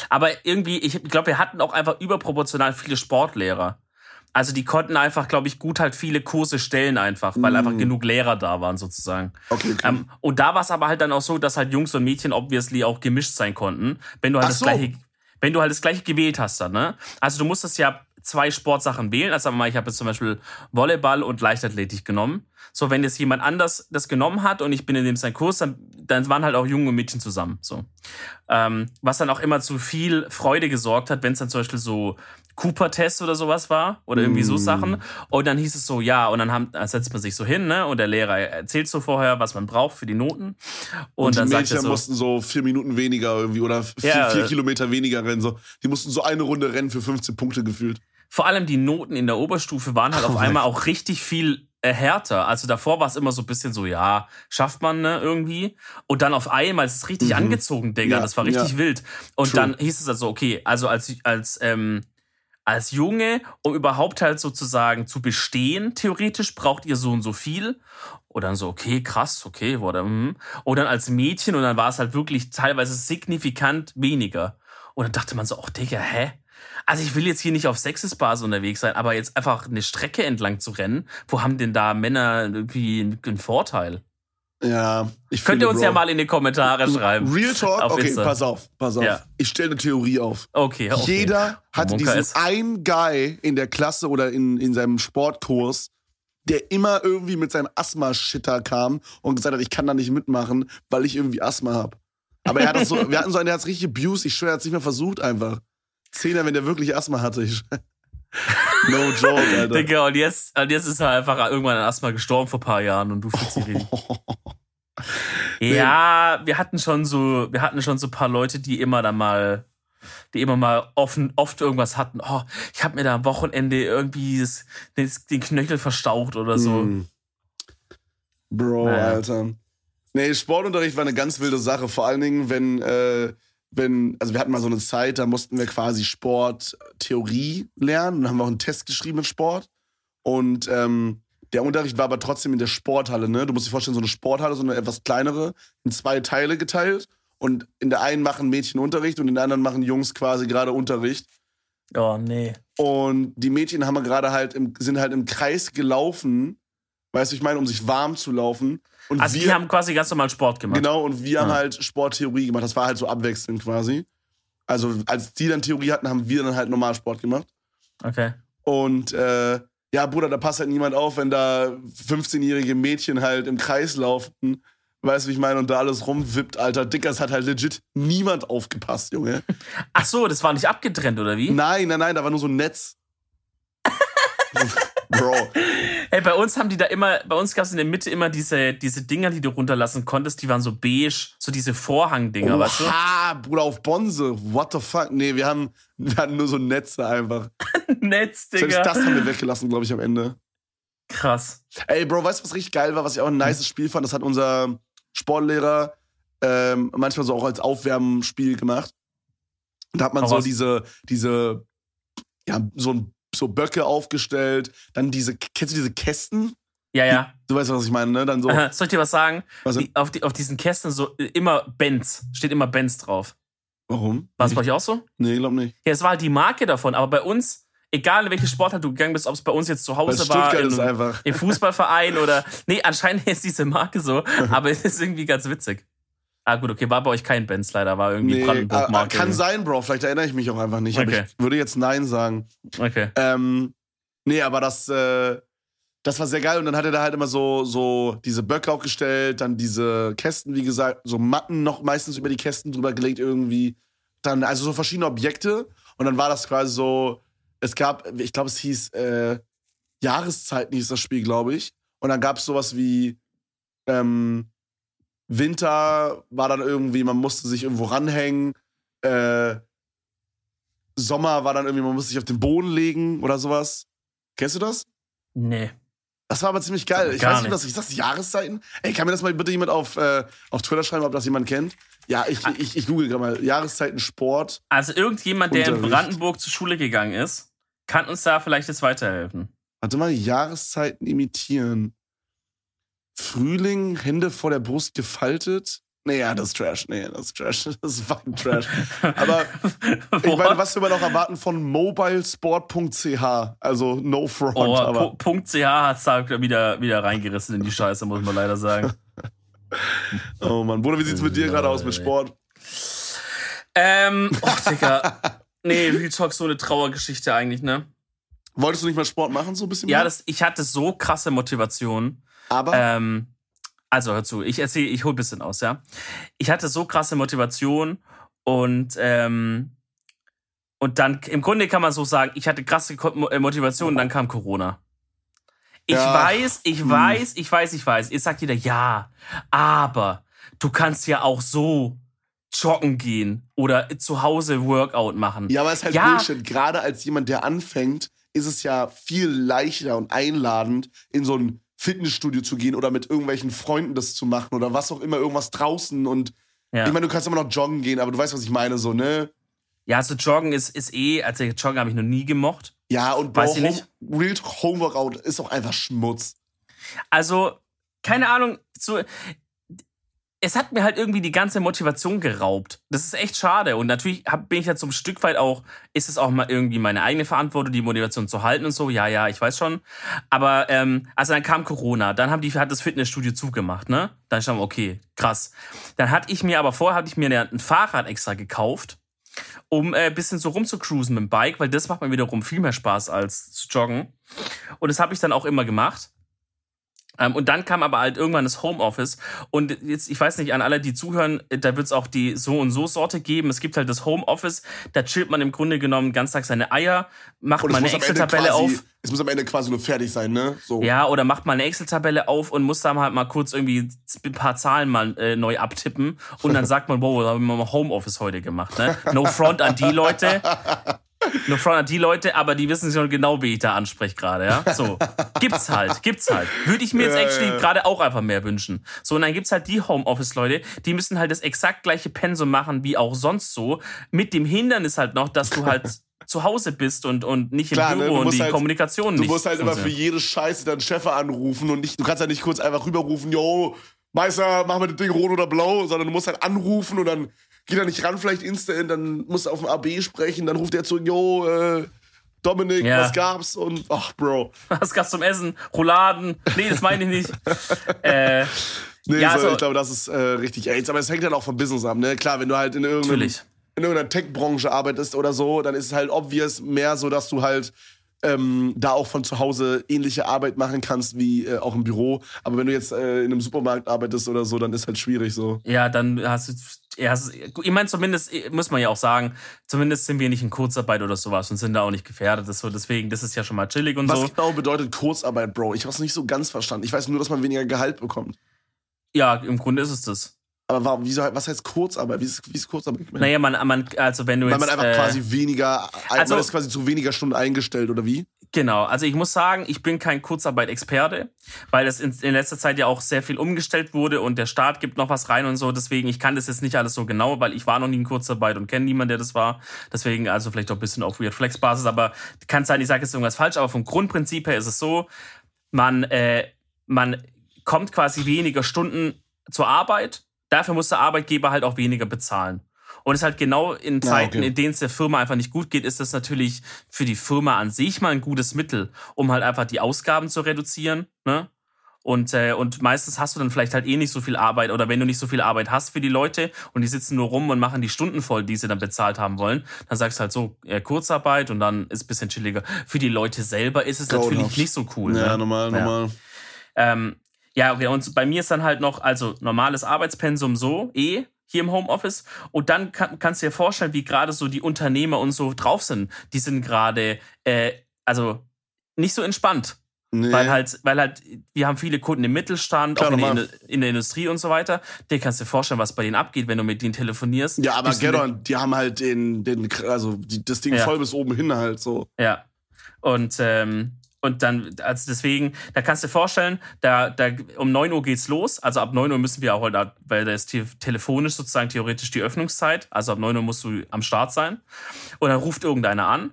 Aber irgendwie, ich glaube, wir hatten auch einfach überproportional viele Sportlehrer. Also die konnten einfach, glaube ich, gut halt viele Kurse stellen einfach, weil Mm. einfach genug Lehrer da waren sozusagen. Okay, okay. Ähm, und da war es aber halt dann auch so, dass halt Jungs und Mädchen obviously auch gemischt sein konnten, wenn du halt Ach das so. gleiche, wenn du halt das gleiche gewählt hast dann, ne? Also du musstest ja zwei Sportsachen wählen. Also ich habe jetzt zum Beispiel Volleyball und Leichtathletik genommen. So, wenn jetzt jemand anders das genommen hat und ich bin in dem sein Kurs, dann, dann waren halt auch Junge und Mädchen zusammen. So. Ähm, was dann auch immer zu viel Freude gesorgt hat, wenn es dann zum Beispiel so Cooper-Test oder sowas war oder irgendwie so Mm. Sachen. Und dann hieß es so, ja, und dann, haben, dann setzt man sich so hin, ne? Und der Lehrer erzählt so vorher, was man braucht für die Noten. Und, Und, dann die sagt Mädchen er so, mussten so vier Minuten weniger irgendwie oder vier, Ja, vier äh, Kilometer weniger rennen. So. Die mussten so eine Runde rennen für 15 Punkte gefühlt. vor allem die Noten in der Oberstufe waren halt auf Oh einmal mein auch richtig viel äh, härter. Also davor war es immer so ein bisschen so, ja, schafft man ne, irgendwie. Und dann auf einmal ist es richtig Mhm. angezogen, Digga. Ja, das war richtig ja. wild. Und True. dann hieß es also, okay, also als, als, ähm, als Junge, um überhaupt halt sozusagen zu bestehen, theoretisch, braucht ihr so und so viel. Und dann so, okay, krass, okay, oder, mhm. Und dann als Mädchen, und dann war es halt wirklich teilweise signifikant weniger. Und dann dachte man so, ach Digga, hä? Also ich will jetzt hier nicht auf Sexisbasis unterwegs sein, aber jetzt einfach eine Strecke entlang zu rennen, wo haben denn da Männer irgendwie einen Vorteil? Ja, ich Könnt ihr uns Bro. ja mal in die Kommentare schreiben. Real Talk? Auf okay, Insta. pass auf, pass auf. Ja. Ich stelle eine Theorie auf. Okay, okay. Jeder hatte Monka diesen ist- einen Guy in der Klasse oder in, in seinem Sportkurs, der immer irgendwie mit seinem Asthma-Shitter kam und gesagt hat, ich kann da nicht mitmachen, weil ich irgendwie Asthma habe. Aber er hat das so, wir hatten so einen, der hat es richtig abused. Ich schwöre, er hat es nicht mehr versucht einfach. Zehner, wenn der wirklich Asthma hatte. Ich, no joke, Alter. Digga, und jetzt, und jetzt ist er einfach irgendwann an Asthma gestorben vor ein paar Jahren und du fühlst dich richtig. Ja, wir hatten schon so, wir hatten schon so ein paar Leute, die immer da mal, die immer mal offen, oft irgendwas hatten. Oh, ich habe mir da am Wochenende irgendwie das, das, den Knöchel verstaucht oder so. Mm. Bro, Naja. Alter. Nee, Sportunterricht war eine ganz wilde Sache. Vor allen Dingen, wenn, äh, wenn, also wir hatten mal so eine Zeit, da mussten wir quasi Sporttheorie lernen. Dann haben wir auch einen Test geschrieben in Sport. Und ähm, der Unterricht war aber trotzdem in der Sporthalle, ne? Du musst dir vorstellen, so eine Sporthalle, so eine etwas kleinere, in zwei Teile geteilt. Und in der einen machen Mädchen Unterricht und in der anderen machen Jungs quasi gerade Unterricht. Oh, nee. Und die Mädchen haben wir gerade halt im, sind halt im Kreis gelaufen, weißt du, ich meine, um sich warm zu laufen. Und Also wir, die haben quasi ganz normal Sport gemacht. genau, und wir haben Ah. halt Sporttheorie gemacht. Das war halt so abwechselnd quasi. Also als die dann Theorie hatten, haben wir dann halt normal Sport gemacht. Okay. Und äh, ja, Bruder, da passt halt niemand auf, wenn da 15-jährige Mädchen halt im Kreis laufen. Weißt du, wie ich meine? Und da alles rumwippt, Alter. Dickers hat halt legit niemand aufgepasst, Junge. Ach so, das war nicht abgetrennt, oder wie? Nein, nein, nein, da war nur so ein Netz. Bro. Ey, bei uns haben die da immer, bei uns gab es in der Mitte immer diese, diese Dinger, die du runterlassen konntest, die waren so beige, so diese Vorhangdinger, weißt du? Oha, Bruder, auf Bonze. What the fuck? Nee, wir haben, wir hatten nur so Netze einfach. Netz, Selbst Digga. das haben wir weggelassen, glaube ich, am Ende. Krass. Ey, Bro, weißt du, was richtig geil war, was ich auch ein nices Spiel fand? Das hat unser Sportlehrer ähm, manchmal so auch als Aufwärmspiel gemacht. Da hat man Hau so raus. diese, diese, ja, so, ein- so Böcke aufgestellt. Dann diese, kennst du diese Kästen? Ja, ja. Du weißt, was ich meine, ne? Dann so. Aha. Soll ich dir was sagen? Was? Die, auf, die, auf diesen Kästen so äh, immer Benz, steht immer Benz drauf. Warum? War es bei euch auch so? Nee, glaub nicht. Ja, es war halt die Marke davon, aber bei uns egal in welche Sportart du gegangen bist, ob es bei uns jetzt zu Hause war, einfach. im Fußballverein oder. Nee, anscheinend ist diese Marke so, aber es ist irgendwie ganz witzig. Ah, gut, okay, war bei euch kein Benz leider, war irgendwie Nee, äh, Brandenburg-Marke. kann sein, Bro. Vielleicht erinnere ich mich auch einfach nicht. Aber Okay. ich würde jetzt Nein sagen. Okay. Ähm, nee, aber das, äh, das war sehr geil. Und dann hat er da halt immer so, so diese Böcke aufgestellt, dann diese Kästen, wie gesagt, so Matten noch meistens über die Kästen drüber gelegt irgendwie. Dann, also so verschiedene Objekte. Und dann war das quasi so, es gab, ich glaube, es hieß äh, Jahreszeiten hieß das Spiel, glaube ich. Und dann gab es sowas wie ähm, Winter war dann irgendwie, man musste sich irgendwo ranhängen. Äh, Sommer war dann irgendwie, man musste sich auf den Boden legen oder sowas. Kennst du das? Nee. Das war aber ziemlich geil. Ich weiß nicht, was ist das? Jahreszeiten? Ey, kann mir das mal bitte jemand auf, äh, auf Twitter schreiben, ob das jemand kennt? Ja, ich, ich, ich google gerade mal. Jahreszeiten Sport. Also irgendjemand, der in. Brandenburg zur Schule gegangen ist, kann uns da vielleicht jetzt weiterhelfen. Warte mal, Jahreszeiten imitieren. Frühling, Hände vor der Brust gefaltet. Nee, ja, das ist Trash. Nee, das ist Trash. Das ist fucking Trash. Aber ich meine, was will man noch erwarten von mobilesport.ch? Also no front, Oh, aber. .ch hat da wieder, wieder reingerissen in die Scheiße, muss man leider sagen. Oh Mann. Bruder, wie sieht's mit dir gerade aus mit Sport? ähm, oh, Digga. Nee, Real Talk so eine Trauergeschichte eigentlich, ne? Wolltest du nicht mal Sport machen, so ein bisschen? Ja, mehr? das, ich hatte so krasse Motivation. Aber. Ähm, also hör zu, ich erzähle, ich hol ein bisschen aus, ja. Ich hatte so krasse Motivation und ähm, und dann im Grunde kann man so sagen, ich hatte krasse äh, Motivation und dann kam Corona. Ich Ja. weiß, ich Hm. weiß, ich weiß, ich weiß. Ihr sagt jeder, ja, aber du kannst ja auch so joggen gehen oder zu Hause Workout machen. Ja, aber es ist halt Ja. Bullshit. Gerade als jemand, der anfängt, ist es ja viel leichter und einladend, in so ein Fitnessstudio zu gehen oder mit irgendwelchen Freunden das zu machen oder was auch immer, irgendwas draußen. Und Ja. ich meine, du kannst immer noch joggen gehen, aber du weißt, was ich meine, so, ne? Ja, so Joggen ist, ist eh, also Joggen habe ich noch nie gemocht. Ja, und Weiß Bro, ich nicht. Real Homeworkout ist auch einfach Schmutz. Also, keine Ahnung, so, es hat mir halt irgendwie die ganze Motivation geraubt. Das ist echt schade. Und natürlich hab, bin ich so ein Stück weit auch, ist es auch mal irgendwie meine eigene Verantwortung, die Motivation zu halten und so. Ja, ja, ich weiß schon. Aber, ähm, also dann kam Corona, dann haben die, hat das Fitnessstudio zugemacht, ne? Dann stand okay, krass. Dann hatte ich mir aber vorher, hatte ich mir ein Fahrrad extra gekauft um äh, ein bisschen so rumzucruisen mit dem Bike, weil das macht mir wiederum viel mehr Spaß als zu joggen. Und das habe ich dann auch immer gemacht. Ähm, und dann kam aber halt irgendwann das Homeoffice. Und jetzt, ich weiß nicht, an alle, die zuhören, äh, da wird es auch die so und so Sorte geben. Es gibt halt das Homeoffice, da chillt man im Grunde genommen ganzen Tag seine Eier, macht mal eine Excel-Tabelle auf. es muss am Ende quasi nur fertig sein, ne? So. Ja, oder macht mal eine Excel-Tabelle auf und muss da halt mal kurz irgendwie ein paar Zahlen mal äh, neu abtippen. Und dann sagt man, wow, da haben wir mal Homeoffice heute gemacht. Ne? No front an die Leute. No front an die Leute, aber die wissen schon genau, wie ich da anspreche gerade. Ja? So, gibt's halt, gibt's halt. Würde ich mir jetzt Ja, actually ja. gerade auch einfach mehr wünschen. So, und dann gibt's halt die Homeoffice-Leute, die müssen halt das exakt gleiche Pensum machen wie auch sonst so. Mit dem Hindernis halt noch, dass du halt zu Hause bist und, und nicht im Klar, ne? Büro Du und die halt- Kommunikation Du nicht musst halt immer für jede Scheiße deinen Chef anrufen und nicht, du kannst ja nicht kurz einfach rüberrufen, yo, Meister, mach mal das Ding rot oder blau, sondern du musst halt anrufen und dann geht er nicht ran, vielleicht instant, dann musst du auf dem AB sprechen, dann ruft er zurück, yo, äh, Dominik, Ja. was gab's? Und, ach, Bro. Was gab's zum Essen? Rouladen? Nee, das meine ich nicht. äh, Nee, Ja, so, also- ich glaube, das ist äh, richtig AIDS. Aber es hängt halt auch vom Business ab, ne? Klar, wenn du halt in irgendeinem, natürlich. in irgendeiner Tech-Branche arbeitest oder so, dann ist es halt obvious mehr so, dass du halt ähm, da auch von zu Hause ähnliche Arbeit machen kannst wie äh, auch im Büro. Aber wenn du jetzt äh, in einem Supermarkt arbeitest oder so, dann ist halt schwierig so. Ja, dann hast du. Ja, hast, ich meine, zumindest äh, muss man ja auch sagen, zumindest sind wir nicht in Kurzarbeit oder sowas und sind da auch nicht gefährdet. Das so, deswegen, das ist ja schon mal chillig und Was so. genau bedeutet Kurzarbeit, Bro? Ich habe es nicht so ganz verstanden. Ich weiß nur, dass man weniger Gehalt bekommt. Ja, im Grunde ist es das. Aber warum, wieso, was heißt Kurzarbeit? Wie ist, wie ist Kurzarbeit? Naja, man, man, also wenn du Weil jetzt. man einfach äh, quasi weniger, also- man ist quasi zu weniger Stunden eingestellt, oder wie? Genau, also ich muss sagen, ich bin kein Kurzarbeit-Experte, weil das in, in letzter Zeit ja auch sehr viel umgestellt wurde und der Staat gibt noch was rein und so. Deswegen, ich kann das jetzt nicht alles so genau, weil ich war noch nie in Kurzarbeit und kenne niemanden, der das war. Deswegen, also vielleicht auch ein bisschen auf Weird Flex-Basis, aber kann sein, ich sage jetzt irgendwas falsch, aber vom Grundprinzip her ist es so, man, äh, man kommt quasi weniger Stunden zur Arbeit, dafür muss der Arbeitgeber halt auch weniger bezahlen. Und es ist halt genau in Zeiten, okay. in denen es der Firma einfach nicht gut geht, ist das natürlich für die Firma an sich mal ein gutes Mittel, um halt einfach die Ausgaben zu reduzieren. Ne? Und, äh, und meistens hast du dann vielleicht halt eh nicht so viel Arbeit oder wenn du nicht so viel Arbeit hast für die Leute und die sitzen nur rum und machen die Stunden voll, die sie dann bezahlt haben wollen, dann sagst du halt so äh, Kurzarbeit und dann ist ein bisschen chilliger. Für die Leute selber ist es Grauenhaft. natürlich nicht so cool. Ja, ne? normal, Ja. normal. Ähm, ja, okay, und bei mir ist dann halt noch, also normales Arbeitspensum so, eh, hier im Homeoffice. Und dann kann, kannst du dir vorstellen, wie gerade so die Unternehmer und so drauf sind. Die sind gerade, äh, also nicht so entspannt. Nee. Weil halt, weil halt, wir haben viele Kunden im Mittelstand, Klar, auch in der, in der Industrie und so weiter. Dir kannst du dir vorstellen, was bei denen abgeht, wenn du mit denen telefonierst. ja, aber Geddon, die haben halt den, den also die, das Ding Ja. voll bis oben hin halt so. Ja. Und, ähm, und dann, also deswegen, da kannst du dir vorstellen, da, da um 9 Uhr geht's los. Also ab 9 Uhr müssen wir auch heute, weil da ist te telefonisch sozusagen theoretisch die Öffnungszeit. Also ab 9 Uhr musst du am Start sein. Und dann ruft irgendeiner an.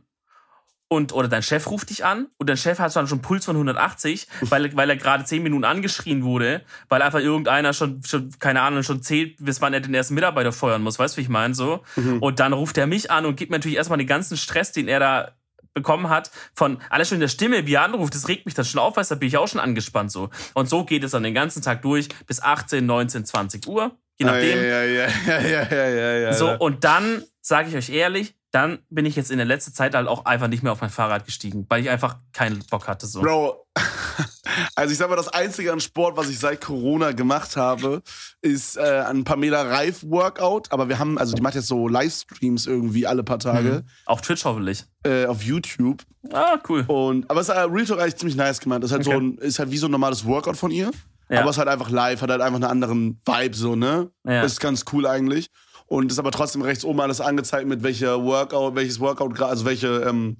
Und, oder dein Chef ruft dich an und dein Chef hat dann schon einen Puls von 180, weil, weil er gerade 10 Minuten angeschrien wurde, weil einfach irgendeiner schon, schon, keine Ahnung, schon zählt, bis wann er den ersten Mitarbeiter feuern muss. Weißt du, wie ich meine? So. Und dann ruft er mich an und gibt mir natürlich erstmal den ganzen Stress, den er da bekommen hat, von alles schon in der Stimme, wie er anruft, das regt mich dann schon auf, weil da bin ich auch schon angespannt so. Und so geht es dann den ganzen Tag durch bis 18, 19, 20 Uhr, je nachdem. Ja, ja, ja, ja, ja, ja, ja, ja. So, und dann, sage ich euch ehrlich, dann bin ich jetzt in der letzten Zeit halt auch einfach nicht mehr auf mein Fahrrad gestiegen, weil ich einfach keinen Bock hatte. So. Bro, also ich sag mal, das Einzige an Sport, was ich seit Corona gemacht habe, ist äh, ein Pamela Reif Workout. Aber wir haben, also die macht jetzt so Livestreams irgendwie alle paar Tage Auf Twitch hoffentlich. äh, auf YouTube. Ah, cool. Und, aber es ist äh, Real Talk eigentlich ziemlich nice gemacht. Das ist halt so Okay. ein, ist halt wie so ein normales Workout von ihr. Ja. Aber es ist halt einfach live, hat halt einfach einen anderen Vibe, so, ne? Ja. Das ist ganz cool eigentlich. Und ist aber trotzdem rechts oben alles angezeigt, mit welcher Workout, welches Workout gerade, also welche, ähm,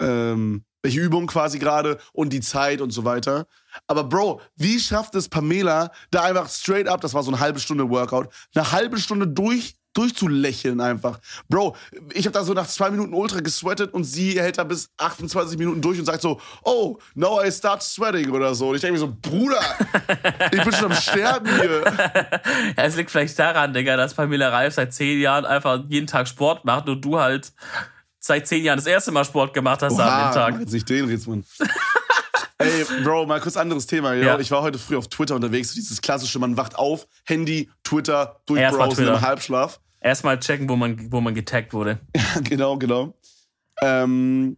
ähm, welche Übung quasi gerade und die Zeit und so weiter. Aber Bro, wie schafft es Pamela, da einfach straight up, das war so eine halbe Stunde Workout, eine halbe Stunde durch durchzulächeln einfach. Bro, ich habe da so nach zwei Minuten ultra gesweatet und sie hält da bis 28 Minuten durch und sagt so, oh, now I start sweating oder so. Und ich denke mir so, Bruder, ich bin schon am Sterben hier. Ja, es liegt vielleicht daran, Digga, dass Pamela Reif seit zehn Jahren einfach jeden Tag Sport macht und du halt seit zehn Jahren das erste Mal Sport gemacht hast an dem Tag. Jetzt nicht den Ritzmann. Ey, Bro, mal kurz anderes Thema. Ja. Ich war heute früh auf Twitter unterwegs, so dieses klassische, man wacht auf, Handy, Twitter, durchbrowsen Twitter. im Halbschlaf. Erstmal checken, wo man, wo man getaggt wurde. genau, genau. Ähm,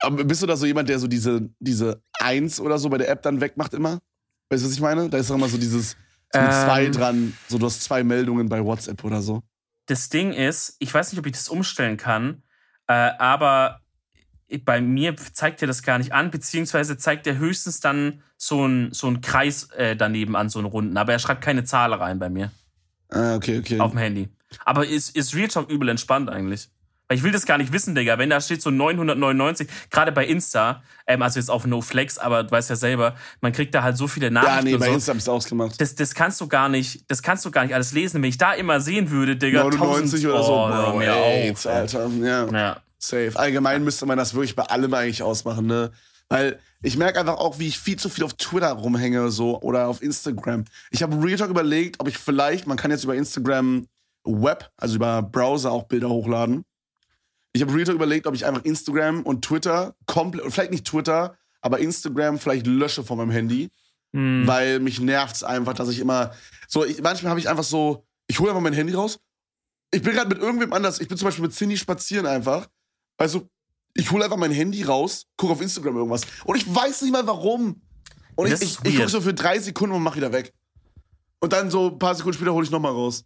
aber bist du da so jemand, der so diese, diese Eins oder so bei der App dann wegmacht immer? Weißt du, was ich meine? Da ist doch immer so dieses so Ähm. zwei dran, so du hast zwei Meldungen bei WhatsApp oder so. Das Ding ist, ich weiß nicht, ob ich das umstellen kann, äh, aber bei mir zeigt er das gar nicht an, beziehungsweise zeigt er höchstens dann so einen so Kreis äh, daneben an, so einen runden. Aber er schreibt keine Zahl rein bei mir Ah, okay, okay. auf dem Handy. Aber ist, ist Real Talk übel entspannt eigentlich. Weil ich will das gar nicht wissen, Digga. Wenn da steht so 999, gerade bei Insta, ähm, also jetzt auf No Flex, aber du weißt ja selber, man kriegt da halt so viele Nachrichten. ja, nee, bei so. Insta bist du ausgemacht. Das, das kannst du gar nicht, das kannst du gar nicht alles lesen. Wenn ich da immer sehen würde, Digga, 99 tausend- oder so, oh, Bro, ey, auf. Alter. Ja. Ja. Safe. Allgemein müsste man das wirklich bei allem eigentlich ausmachen, ne? Weil ich merke einfach auch, wie ich viel zu viel auf Twitter rumhänge so oder auf Instagram. Ich habe Real Talk überlegt, ob ich vielleicht, man kann jetzt über Instagram Web, also über Browser auch Bilder hochladen. Ich habe Real Talk überlegt, ob ich einfach Instagram und Twitter komplett, vielleicht nicht Twitter, aber Instagram vielleicht lösche von meinem Handy, Hm. weil mich nervt's einfach, dass ich immer so, ich, manchmal habe ich einfach so, ich hole einfach mein Handy raus. Ich bin gerade mit irgendwem anders, ich bin zum Beispiel mit Cindy spazieren einfach. Also, ich hole einfach mein Handy raus, gucke auf Instagram irgendwas. Und ich weiß nicht mal warum. Und ich, Das ich, ist ich gucke so für drei Sekunden und mach wieder weg. Und dann so ein paar Sekunden später hole ich nochmal raus.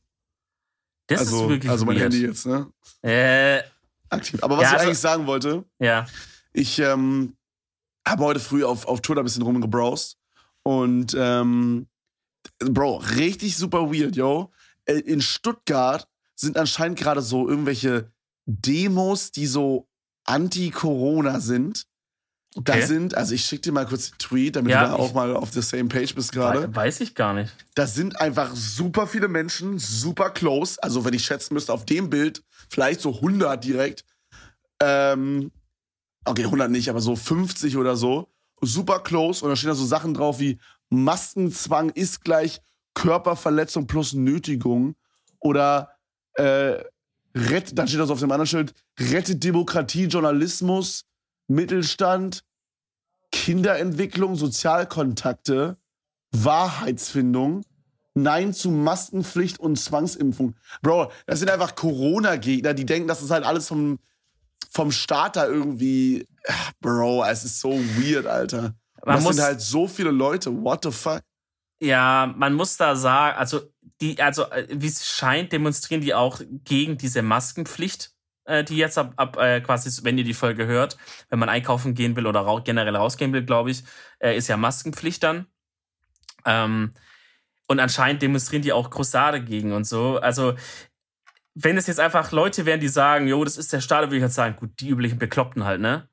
Das also, ist wirklich also mein weird. Handy jetzt, ne? Äh, Aktiv. Aber was Ja, ich also- eigentlich sagen wollte, ja. ich ähm, habe heute früh auf, auf Twitter ein bisschen rumgebrowst. Und, ähm, Bro, richtig super weird, yo. Äh, In Stuttgart sind anscheinend gerade so irgendwelche Demos, die so anti-Corona sind. Da Okay. sind, also ich schicke dir mal kurz den Tweet, damit Ja, du da auch mal auf der same page bist gerade. We- Weiß ich gar nicht. Da sind einfach super viele Menschen, super close. Also, wenn ich schätzen müsste, auf dem Bild vielleicht so 100 direkt. Ähm, okay, 100 nicht, aber so 50 oder so. Super close. Und da stehen da so Sachen drauf wie Maskenzwang ist gleich Körperverletzung plus Nötigung. Oder äh, rettet, dann steht das auf dem anderen Schild, rettet Demokratie, Journalismus, Mittelstand, Kinderentwicklung, Sozialkontakte, Wahrheitsfindung, Nein zu Maskenpflicht und Zwangsimpfung. Bro, das sind einfach Corona-Gegner, die denken, das ist halt alles vom, vom Staat da irgendwie. Bro, es ist so weird, Alter. Man das sind halt so viele Leute. What the fuck? Ja, man muss da sagen, also die, also äh, wie es scheint, demonstrieren die auch gegen diese Maskenpflicht, die jetzt ab, ab äh, quasi, wenn ihr die Folge hört, wenn man einkaufen gehen will oder ra generell rausgehen will, glaube ich, äh, ist ja Maskenpflicht dann. Ähm, und anscheinend demonstrieren die auch groß dagegen und so. Also, wenn es jetzt einfach Leute wären, die sagen, jo, das ist der Staat, würde ich halt sagen, gut, die üblichen Bekloppten halt, ne?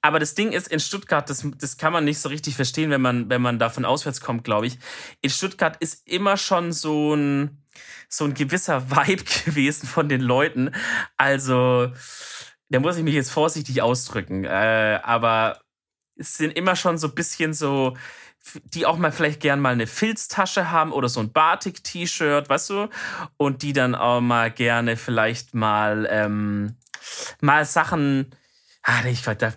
Aber das Ding ist, in Stuttgart, das, das kann man nicht so richtig verstehen, wenn man, wenn man da von auswärts kommt, glaube ich. In Stuttgart ist immer schon so ein, so ein gewisser Vibe gewesen von den Leuten. Also, da muss ich mich jetzt vorsichtig ausdrücken. Äh, aber es sind immer schon so ein bisschen so, die auch mal vielleicht gern mal eine Filztasche haben oder so ein Batik-T-Shirt, weißt du? Und die dann auch mal gerne vielleicht mal, ähm, mal Sachen. Ah, ich, da, da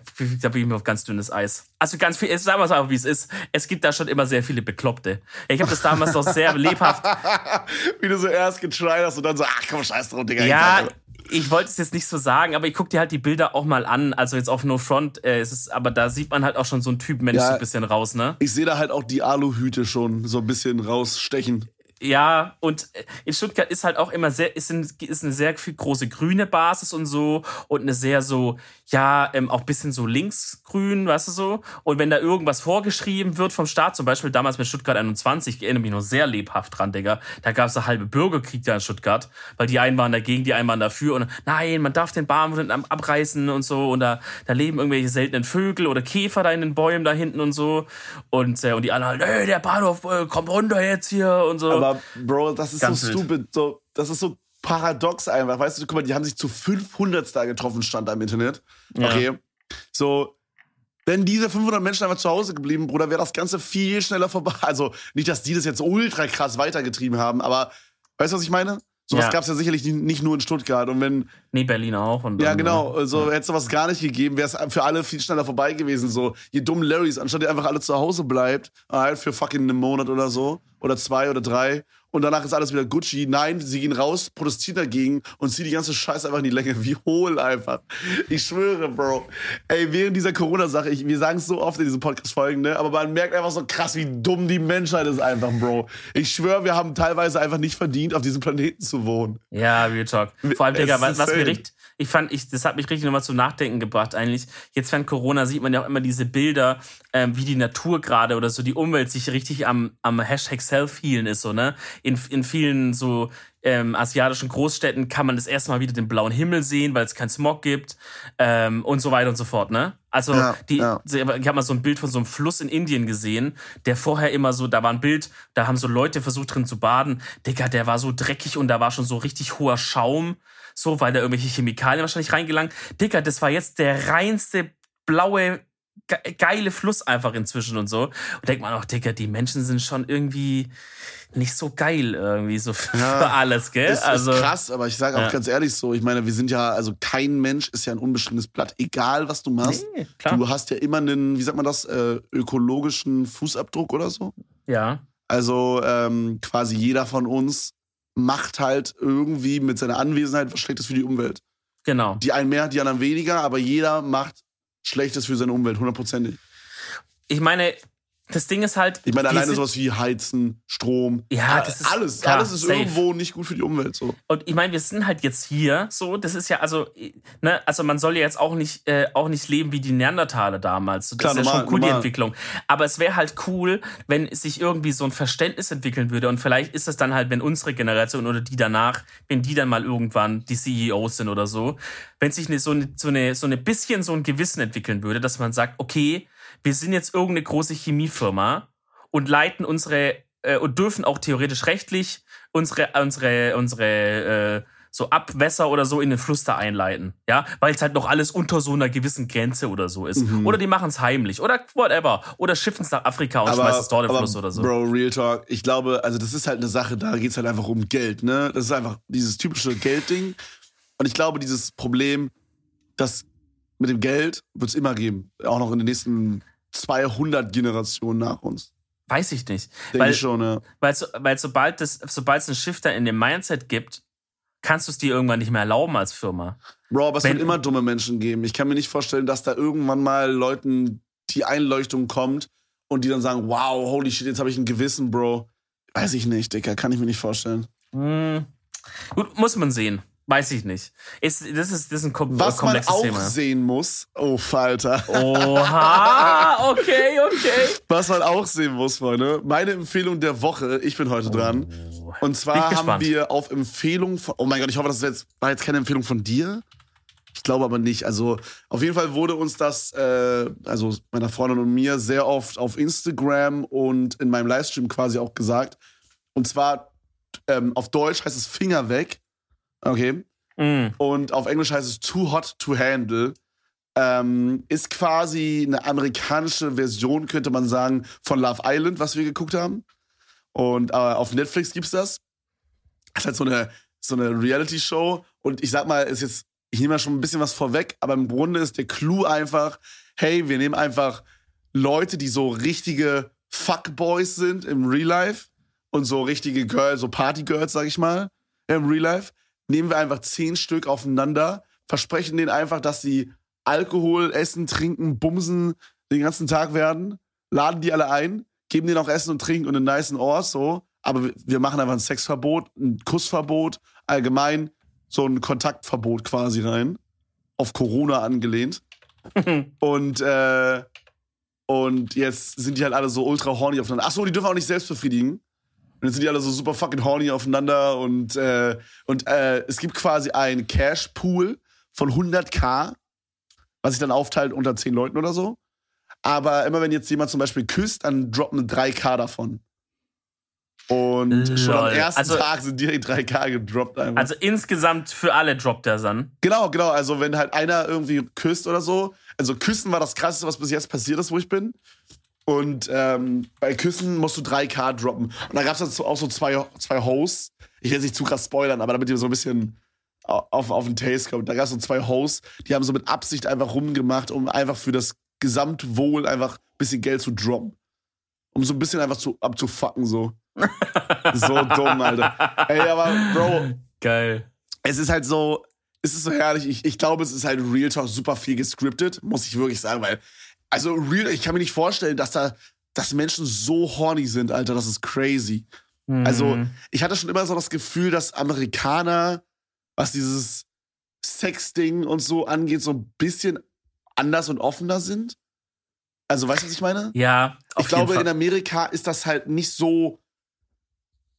bin ich mir auf ganz dünnes Eis. Also ganz viel, sagen wir es einfach, wie es ist. Es gibt da schon immer sehr viele Bekloppte. Ich habe das damals noch sehr lebhaft. wie du so erst getried hast und dann so, ach komm, scheiß drauf, Digga. Ja, ich wollte es jetzt nicht so sagen, aber ich gucke dir halt die Bilder auch mal an. Also jetzt auf No Front äh, ist es, aber da sieht man halt auch schon so einen Typ Mensch ja, so ein bisschen raus, ne? Ich sehe da halt auch die Aluhüte schon so ein bisschen rausstechen. Ja, und äh, in Stuttgart ist halt auch immer sehr, ist, ein, ist eine sehr viel große grüne Basis und so und eine sehr so, ja, ähm, auch bisschen so linksgrün, weißt du so. Und wenn da irgendwas vorgeschrieben wird vom Staat, zum Beispiel damals mit Stuttgart 21, ich erinnere mich noch sehr lebhaft dran, Digga, da gab es halbe Bürgerkrieg da in Stuttgart, weil die einen waren dagegen, die einen waren dafür und nein, man darf den Bahnhof abreißen und so und da, da leben irgendwelche seltenen Vögel oder Käfer da in den Bäumen da hinten und so und, äh, und die anderen halt, ey, der Bahnhof äh, kommt runter jetzt hier und so. Aber Bro, das ist Ganz so stupid. So, das ist so paradox einfach. Weißt du, guck mal, die haben sich zu 500 da getroffen, stand da im Internet. Ja. Okay. So, wenn diese 500 Menschen einfach zu Hause geblieben, Bruder, wäre das Ganze viel schneller vorbei. Also, nicht, dass die das jetzt ultra krass weitergetrieben haben, aber weißt du, was ich meine? Sowas ja. gab es ja sicherlich nicht nur in Stuttgart. Und wenn. Nee, Berlin auch. Und ja, genau. So also, ja. hätte es sowas gar nicht gegeben, wäre es für alle viel schneller vorbei gewesen. So, ihr dummen Larrys, anstatt ihr einfach alle zu Hause bleibt, halt für fucking einen Monat oder so. Oder zwei oder drei und danach ist alles wieder Gucci. Nein, sie gehen raus, protestieren dagegen und ziehen die ganze Scheiße einfach in die Länge. Wie hohl einfach. Ich schwöre, Bro. Ey, während dieser Corona-Sache, wir sagen es so oft in diesen Podcast-Folgen, ne? aber man merkt einfach so krass, wie dumm die Menschheit ist einfach, Bro. Ich schwöre, wir haben teilweise einfach nicht verdient, auf diesem Planeten zu wohnen. Ja, Real Talk. Vor allem, Digga, was, was mir richtig, ich fand, ich, das hat mich richtig nochmal zum Nachdenken gebracht eigentlich. Jetzt während Corona sieht man ja auch immer diese Bilder, ähm, wie die Natur gerade oder so die Umwelt sich richtig am, am Hashtag Self-Healen ist, so, ne? In, in vielen so ähm, asiatischen Großstädten kann man das erste Mal wieder den blauen Himmel sehen, weil es keinen Smog gibt ähm, und so weiter und so fort, ne? Also ja, die, ja. ich habe mal so ein Bild von so einem Fluss in Indien gesehen, der vorher immer so, da war ein Bild, da haben so Leute versucht drin zu baden. Digga, der war so dreckig und da war schon so richtig hoher Schaum, so weil da irgendwelche Chemikalien wahrscheinlich reingelangt. Digga, das war jetzt der reinste blaue geile Fluss einfach inzwischen und so. Und denkt man auch, Digga, die Menschen sind schon irgendwie nicht so geil irgendwie so für, ja, alles, gell? Ist, also ist krass, aber ich sage auch ja. ganz ehrlich so, ich meine, wir sind ja, also kein Mensch ist ja ein unbestimmtes Blatt, egal was du machst. Nee. Du hast ja immer einen, wie sagt man das, äh, ökologischen Fußabdruck oder so. Ja. Also ähm, quasi jeder von uns macht halt irgendwie mit seiner Anwesenheit was Schlechtes für die Umwelt. Genau. Die einen mehr, die anderen weniger, aber jeder macht Schlechtes für seine Umwelt, hundertprozentig. Ich meine, das Ding ist halt. Ich meine, alleine sowas wie Heizen, Strom. Ja, das ist. Alles, klar, alles ist safe. irgendwo nicht gut für die Umwelt. So. Und ich meine, wir sind halt jetzt hier so. Das ist ja, also, ne, also man soll ja jetzt auch nicht, äh, auch nicht leben wie die Neandertaler damals. Das klar, ist ja normal, schon cool, normal. die Entwicklung. Aber es wäre halt cool, wenn sich irgendwie so ein Verständnis entwickeln würde. Und vielleicht ist es dann halt, wenn unsere Generation oder die danach, wenn die dann mal irgendwann die CEOs sind oder so, wenn sich eine, so, eine, so, eine, so eine bisschen so ein Gewissen entwickeln würde, dass man sagt, okay, wir sind jetzt irgendeine große Chemiefirma und leiten unsere äh, und dürfen auch theoretisch rechtlich unsere unsere unsere äh, so Abwässer oder so in den Fluss da einleiten, ja, weil es halt noch alles unter so einer gewissen Grenze oder so ist. Mhm. Oder die machen es heimlich oder whatever. Oder schiffen es nach Afrika und schmeißen es dort im Fluss oder so. Bro, Real Talk, ich glaube, also das ist halt eine Sache, da geht es halt einfach um Geld, ne? Das ist einfach dieses typische Geldding. Und ich glaube, dieses Problem, das mit dem Geld wird es immer geben. Auch noch in den nächsten 200 Generationen nach uns. Weiß ich nicht. Denke Weil, schon, ja. weil, weil sobald es sobald es einen Shifter in dem Mindset gibt, kannst du es dir irgendwann nicht mehr erlauben als Firma. Bro, aber es Wenn- wird immer dumme Menschen geben. Ich kann mir nicht vorstellen, dass da irgendwann mal Leuten die Einleuchtung kommt und die dann sagen, wow, holy shit, jetzt habe ich ein Gewissen, Bro. Weiß ich nicht, Dicker, kann ich mir nicht vorstellen. Hm. Gut, muss man sehen. Weiß ich nicht. Ist, das, ist, das ist ein kom Was man auch Thema. sehen muss, oh Falter, Oha, okay, okay. was man auch sehen muss, Freunde, meine Empfehlung der Woche, ich bin heute dran. Oh. Und zwar haben gespannt. wir auf Empfehlung von, oh mein Gott, ich hoffe, das jetzt, war jetzt keine Empfehlung von dir. Ich glaube aber nicht. Also auf jeden Fall wurde uns das, äh, also meiner Freundin und mir, sehr oft auf Instagram und in meinem Livestream quasi auch gesagt. Und zwar ähm, auf Deutsch heißt es Finger weg. Okay. Mm. Und auf Englisch heißt es Too Hot to Handle. Ähm, ist quasi eine amerikanische Version, könnte man sagen, von Love Island, was wir geguckt haben. Und äh, auf Netflix gibt's das. Das ist halt so eine, so eine Reality-Show. Und ich sag mal, ist jetzt, ich nehme mal schon ein bisschen was vorweg, aber im Grunde ist der Clou einfach, hey, wir nehmen einfach Leute, die so richtige Fuckboys sind im Real Life und so richtige Girls, so Partygirls, sag ich mal, im Real Life. Nehmen wir einfach zehn Stück aufeinander, versprechen denen einfach, dass sie Alkohol, Essen, Trinken, Bumsen den ganzen Tag werden, laden die alle ein, geben denen auch Essen und Trinken und einen niceen Ort, so. Aber wir- machen einfach ein Sexverbot, ein Kussverbot, allgemein so ein Kontaktverbot quasi rein. Auf Corona angelehnt. und, äh, und jetzt sind die halt alle so ultra horny aufeinander. Ach so, die dürfen auch nicht selbst befriedigen. Und jetzt sind die alle so super fucking horny aufeinander und, äh, und äh, es gibt quasi einen Cash-Pool von 100k, was sich dann aufteilt unter 10 Leuten oder so. Aber immer wenn jetzt jemand zum Beispiel küsst, dann droppen 3k davon. Und schon am Lol. ersten Also- Tag sind direkt 3k gedroppt einfach. Also insgesamt für alle droppt der Sun. Genau, genau. Also wenn halt einer irgendwie küsst oder so. Also Küssen war das krasseste, was bis jetzt passiert ist, wo ich bin. Und ähm, bei Küssen musst du 3K droppen. Und da gab es auch so zwei, zwei Hosts. Ich will jetzt nicht zu krass spoilern, aber damit ihr so ein bisschen au- auf, auf den Taste kommt. Da gab es so zwei Hosts, die haben so mit Absicht einfach rumgemacht, um einfach für das Gesamtwohl einfach ein bisschen Geld zu droppen. Um so ein bisschen einfach zu, abzufucken, so. so dumm, Alter. Ey, aber Bro, Geil. es ist halt so, es ist so herrlich. Ich, ich glaube, es ist halt Real Talk super viel gescriptet, muss ich wirklich sagen, weil, also Real, ich kann mir nicht vorstellen, dass da, dass Menschen so horny sind, Alter, das ist crazy. Also, Mhm. ich hatte schon immer so das Gefühl, dass Amerikaner, was dieses Sex-Ding und so angeht, so ein bisschen anders und offener sind. Also, weißt du, was ich meine? Ja, ich glaube, in Amerika ist das halt nicht so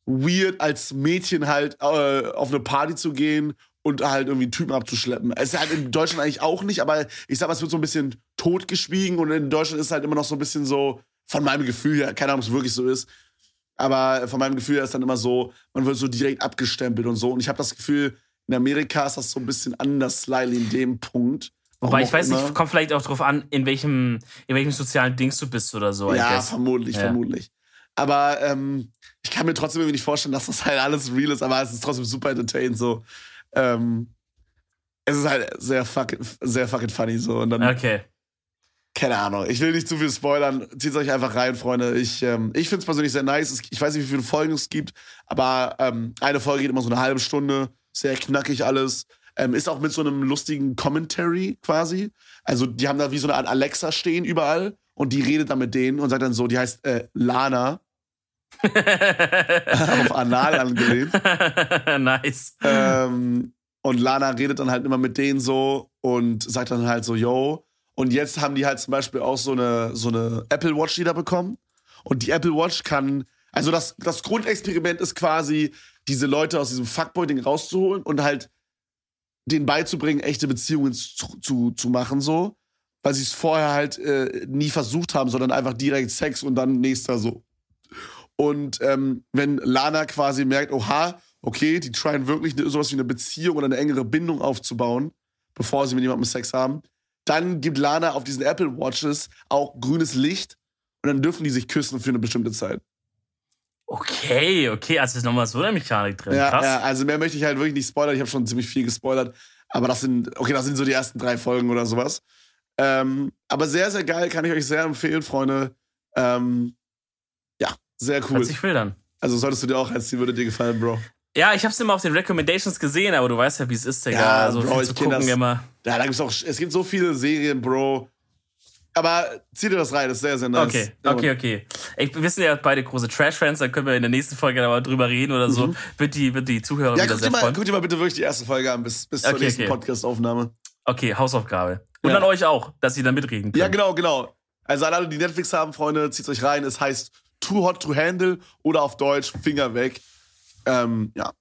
weird, als Mädchen halt äh, auf eine Party zu gehen und halt irgendwie einen Typen abzuschleppen. Es ist halt in Deutschland eigentlich auch nicht, aber ich sag mal, es wird so ein bisschen totgeschwiegen und in Deutschland ist halt immer noch so ein bisschen so, von meinem Gefühl her, keine Ahnung, ob es wirklich so ist, aber von meinem Gefühl her ist dann immer so, man wird so direkt abgestempelt und so. Und ich habe das Gefühl, in Amerika ist das so ein bisschen anders, slightly in dem Punkt. Wobei ich weiß auch nicht, immer. kommt vielleicht auch drauf an, in welchem, in welchem sozialen Dings du bist oder so. Ja, vermutlich, Ja. vermutlich. Aber ähm, ich kann mir trotzdem irgendwie nicht vorstellen, dass das halt alles real ist, aber es ist trotzdem super entertained so. Ähm, es ist halt sehr fucking, sehr fucking funny so. Und dann, Okay. keine Ahnung, ich will nicht zu viel spoilern. Zieht euch einfach rein, Freunde. Ich, ähm, ich finde es persönlich sehr nice. Ich weiß nicht, wie viele Folgen es gibt, aber ähm, eine Folge geht immer so eine halbe Stunde. Sehr knackig alles. Ähm, ist auch mit so einem lustigen Commentary quasi. Also, die haben da wie so eine Art Alexa stehen überall und die redet dann mit denen und sagt dann so, die heißt äh, Lana, auf Anal angelehnt. nice. ähm, und Lana redet dann halt immer mit denen so und sagt dann halt so, yo. Und jetzt haben die halt zum Beispiel auch so eine, so eine Apple Watch wieder bekommen. Und die Apple Watch kann, also das, das Grundexperiment ist quasi, diese Leute aus diesem Fuckboy-Ding rauszuholen und halt denen beizubringen, echte Beziehungen zu, zu, zu machen, so. Weil sie es vorher halt äh, nie versucht haben, sondern einfach direkt Sex und dann nächster so. Und ähm, wenn Lana quasi merkt, oha, okay, die tryen wirklich sowas wie eine Beziehung oder eine engere Bindung aufzubauen, bevor sie mit jemandem Sex haben, dann gibt Lana auf diesen Apple Watches auch grünes Licht und dann dürfen die sich küssen für eine bestimmte Zeit. Okay, okay, also ist nochmal so eine Mechanik drin. Ja, Krass. ja, also mehr möchte ich halt wirklich nicht spoilern. Ich habe schon ziemlich viel gespoilert. Aber das sind, okay, das sind so die ersten drei Folgen oder sowas. Ähm, aber sehr, sehr geil, kann ich euch sehr empfehlen, Freunde. Ähm, sehr cool. Sich wild an. Also solltest du dir auch reinziehen, würde dir gefallen, Bro. Ja, ich hab's immer auf den Recommendations gesehen, aber du weißt ja, wie es ist, Digga. Ja, also Bro, viel ich zu gucken das. immer. Ja, da gibt's auch, es gibt so viele Serien, Bro. Aber zieh dir das rein, das ist sehr, sehr nice. Okay, okay, okay. Ey, wir sind ja beide große Trash-Fans, da können wir in der nächsten Folge da mal drüber reden oder so. Wird, die, wird die Zuhörer Mhm. Ja, wieder guck dir, sehr mal, freuen. guck dir mal bitte wirklich die erste Folge an, bis, bis zur Okay, nächsten okay. Podcast-Aufnahme. Okay, Hausaufgabe. Und Ja. an euch auch, dass ihr da mitreden könnt. Ja, genau, genau. Also an alle, die Netflix haben, Freunde, zieht euch rein. Es heißt Too Hot to Handle oder auf Deutsch Finger weg. Ähm, ja.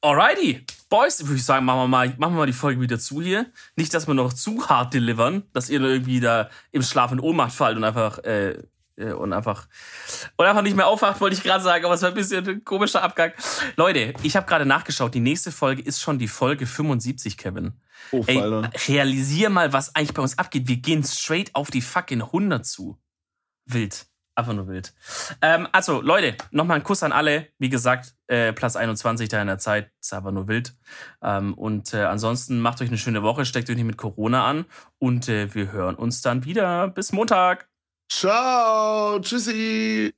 Alrighty. Boys, würde ich sagen, machen wir, mal, machen wir mal die Folge wieder zu hier. Nicht, dass wir noch zu hart delivern, dass ihr irgendwie da im Schlaf in Ohnmacht fallt und einfach, äh, äh, und einfach, und einfach nicht mehr aufwacht, wollte ich gerade sagen, aber es war ein bisschen ein komischer Abgang. Leute, ich habe gerade nachgeschaut, die nächste Folge ist schon die Folge 75, Kevin. Oh, Ey, Alter. realisier mal, was eigentlich bei uns abgeht. Wir gehen straight auf die fucking 100 zu. Wild. Einfach nur wild. Ähm, also, Leute, nochmal ein Kuss an alle. Wie gesagt, äh, Platz 21 da in der Zeit. Ist einfach nur wild. Ähm, und äh, ansonsten macht euch eine schöne Woche, steckt euch nicht mit Corona an. Und äh, wir hören uns dann wieder. Bis Montag. Ciao. Tschüssi.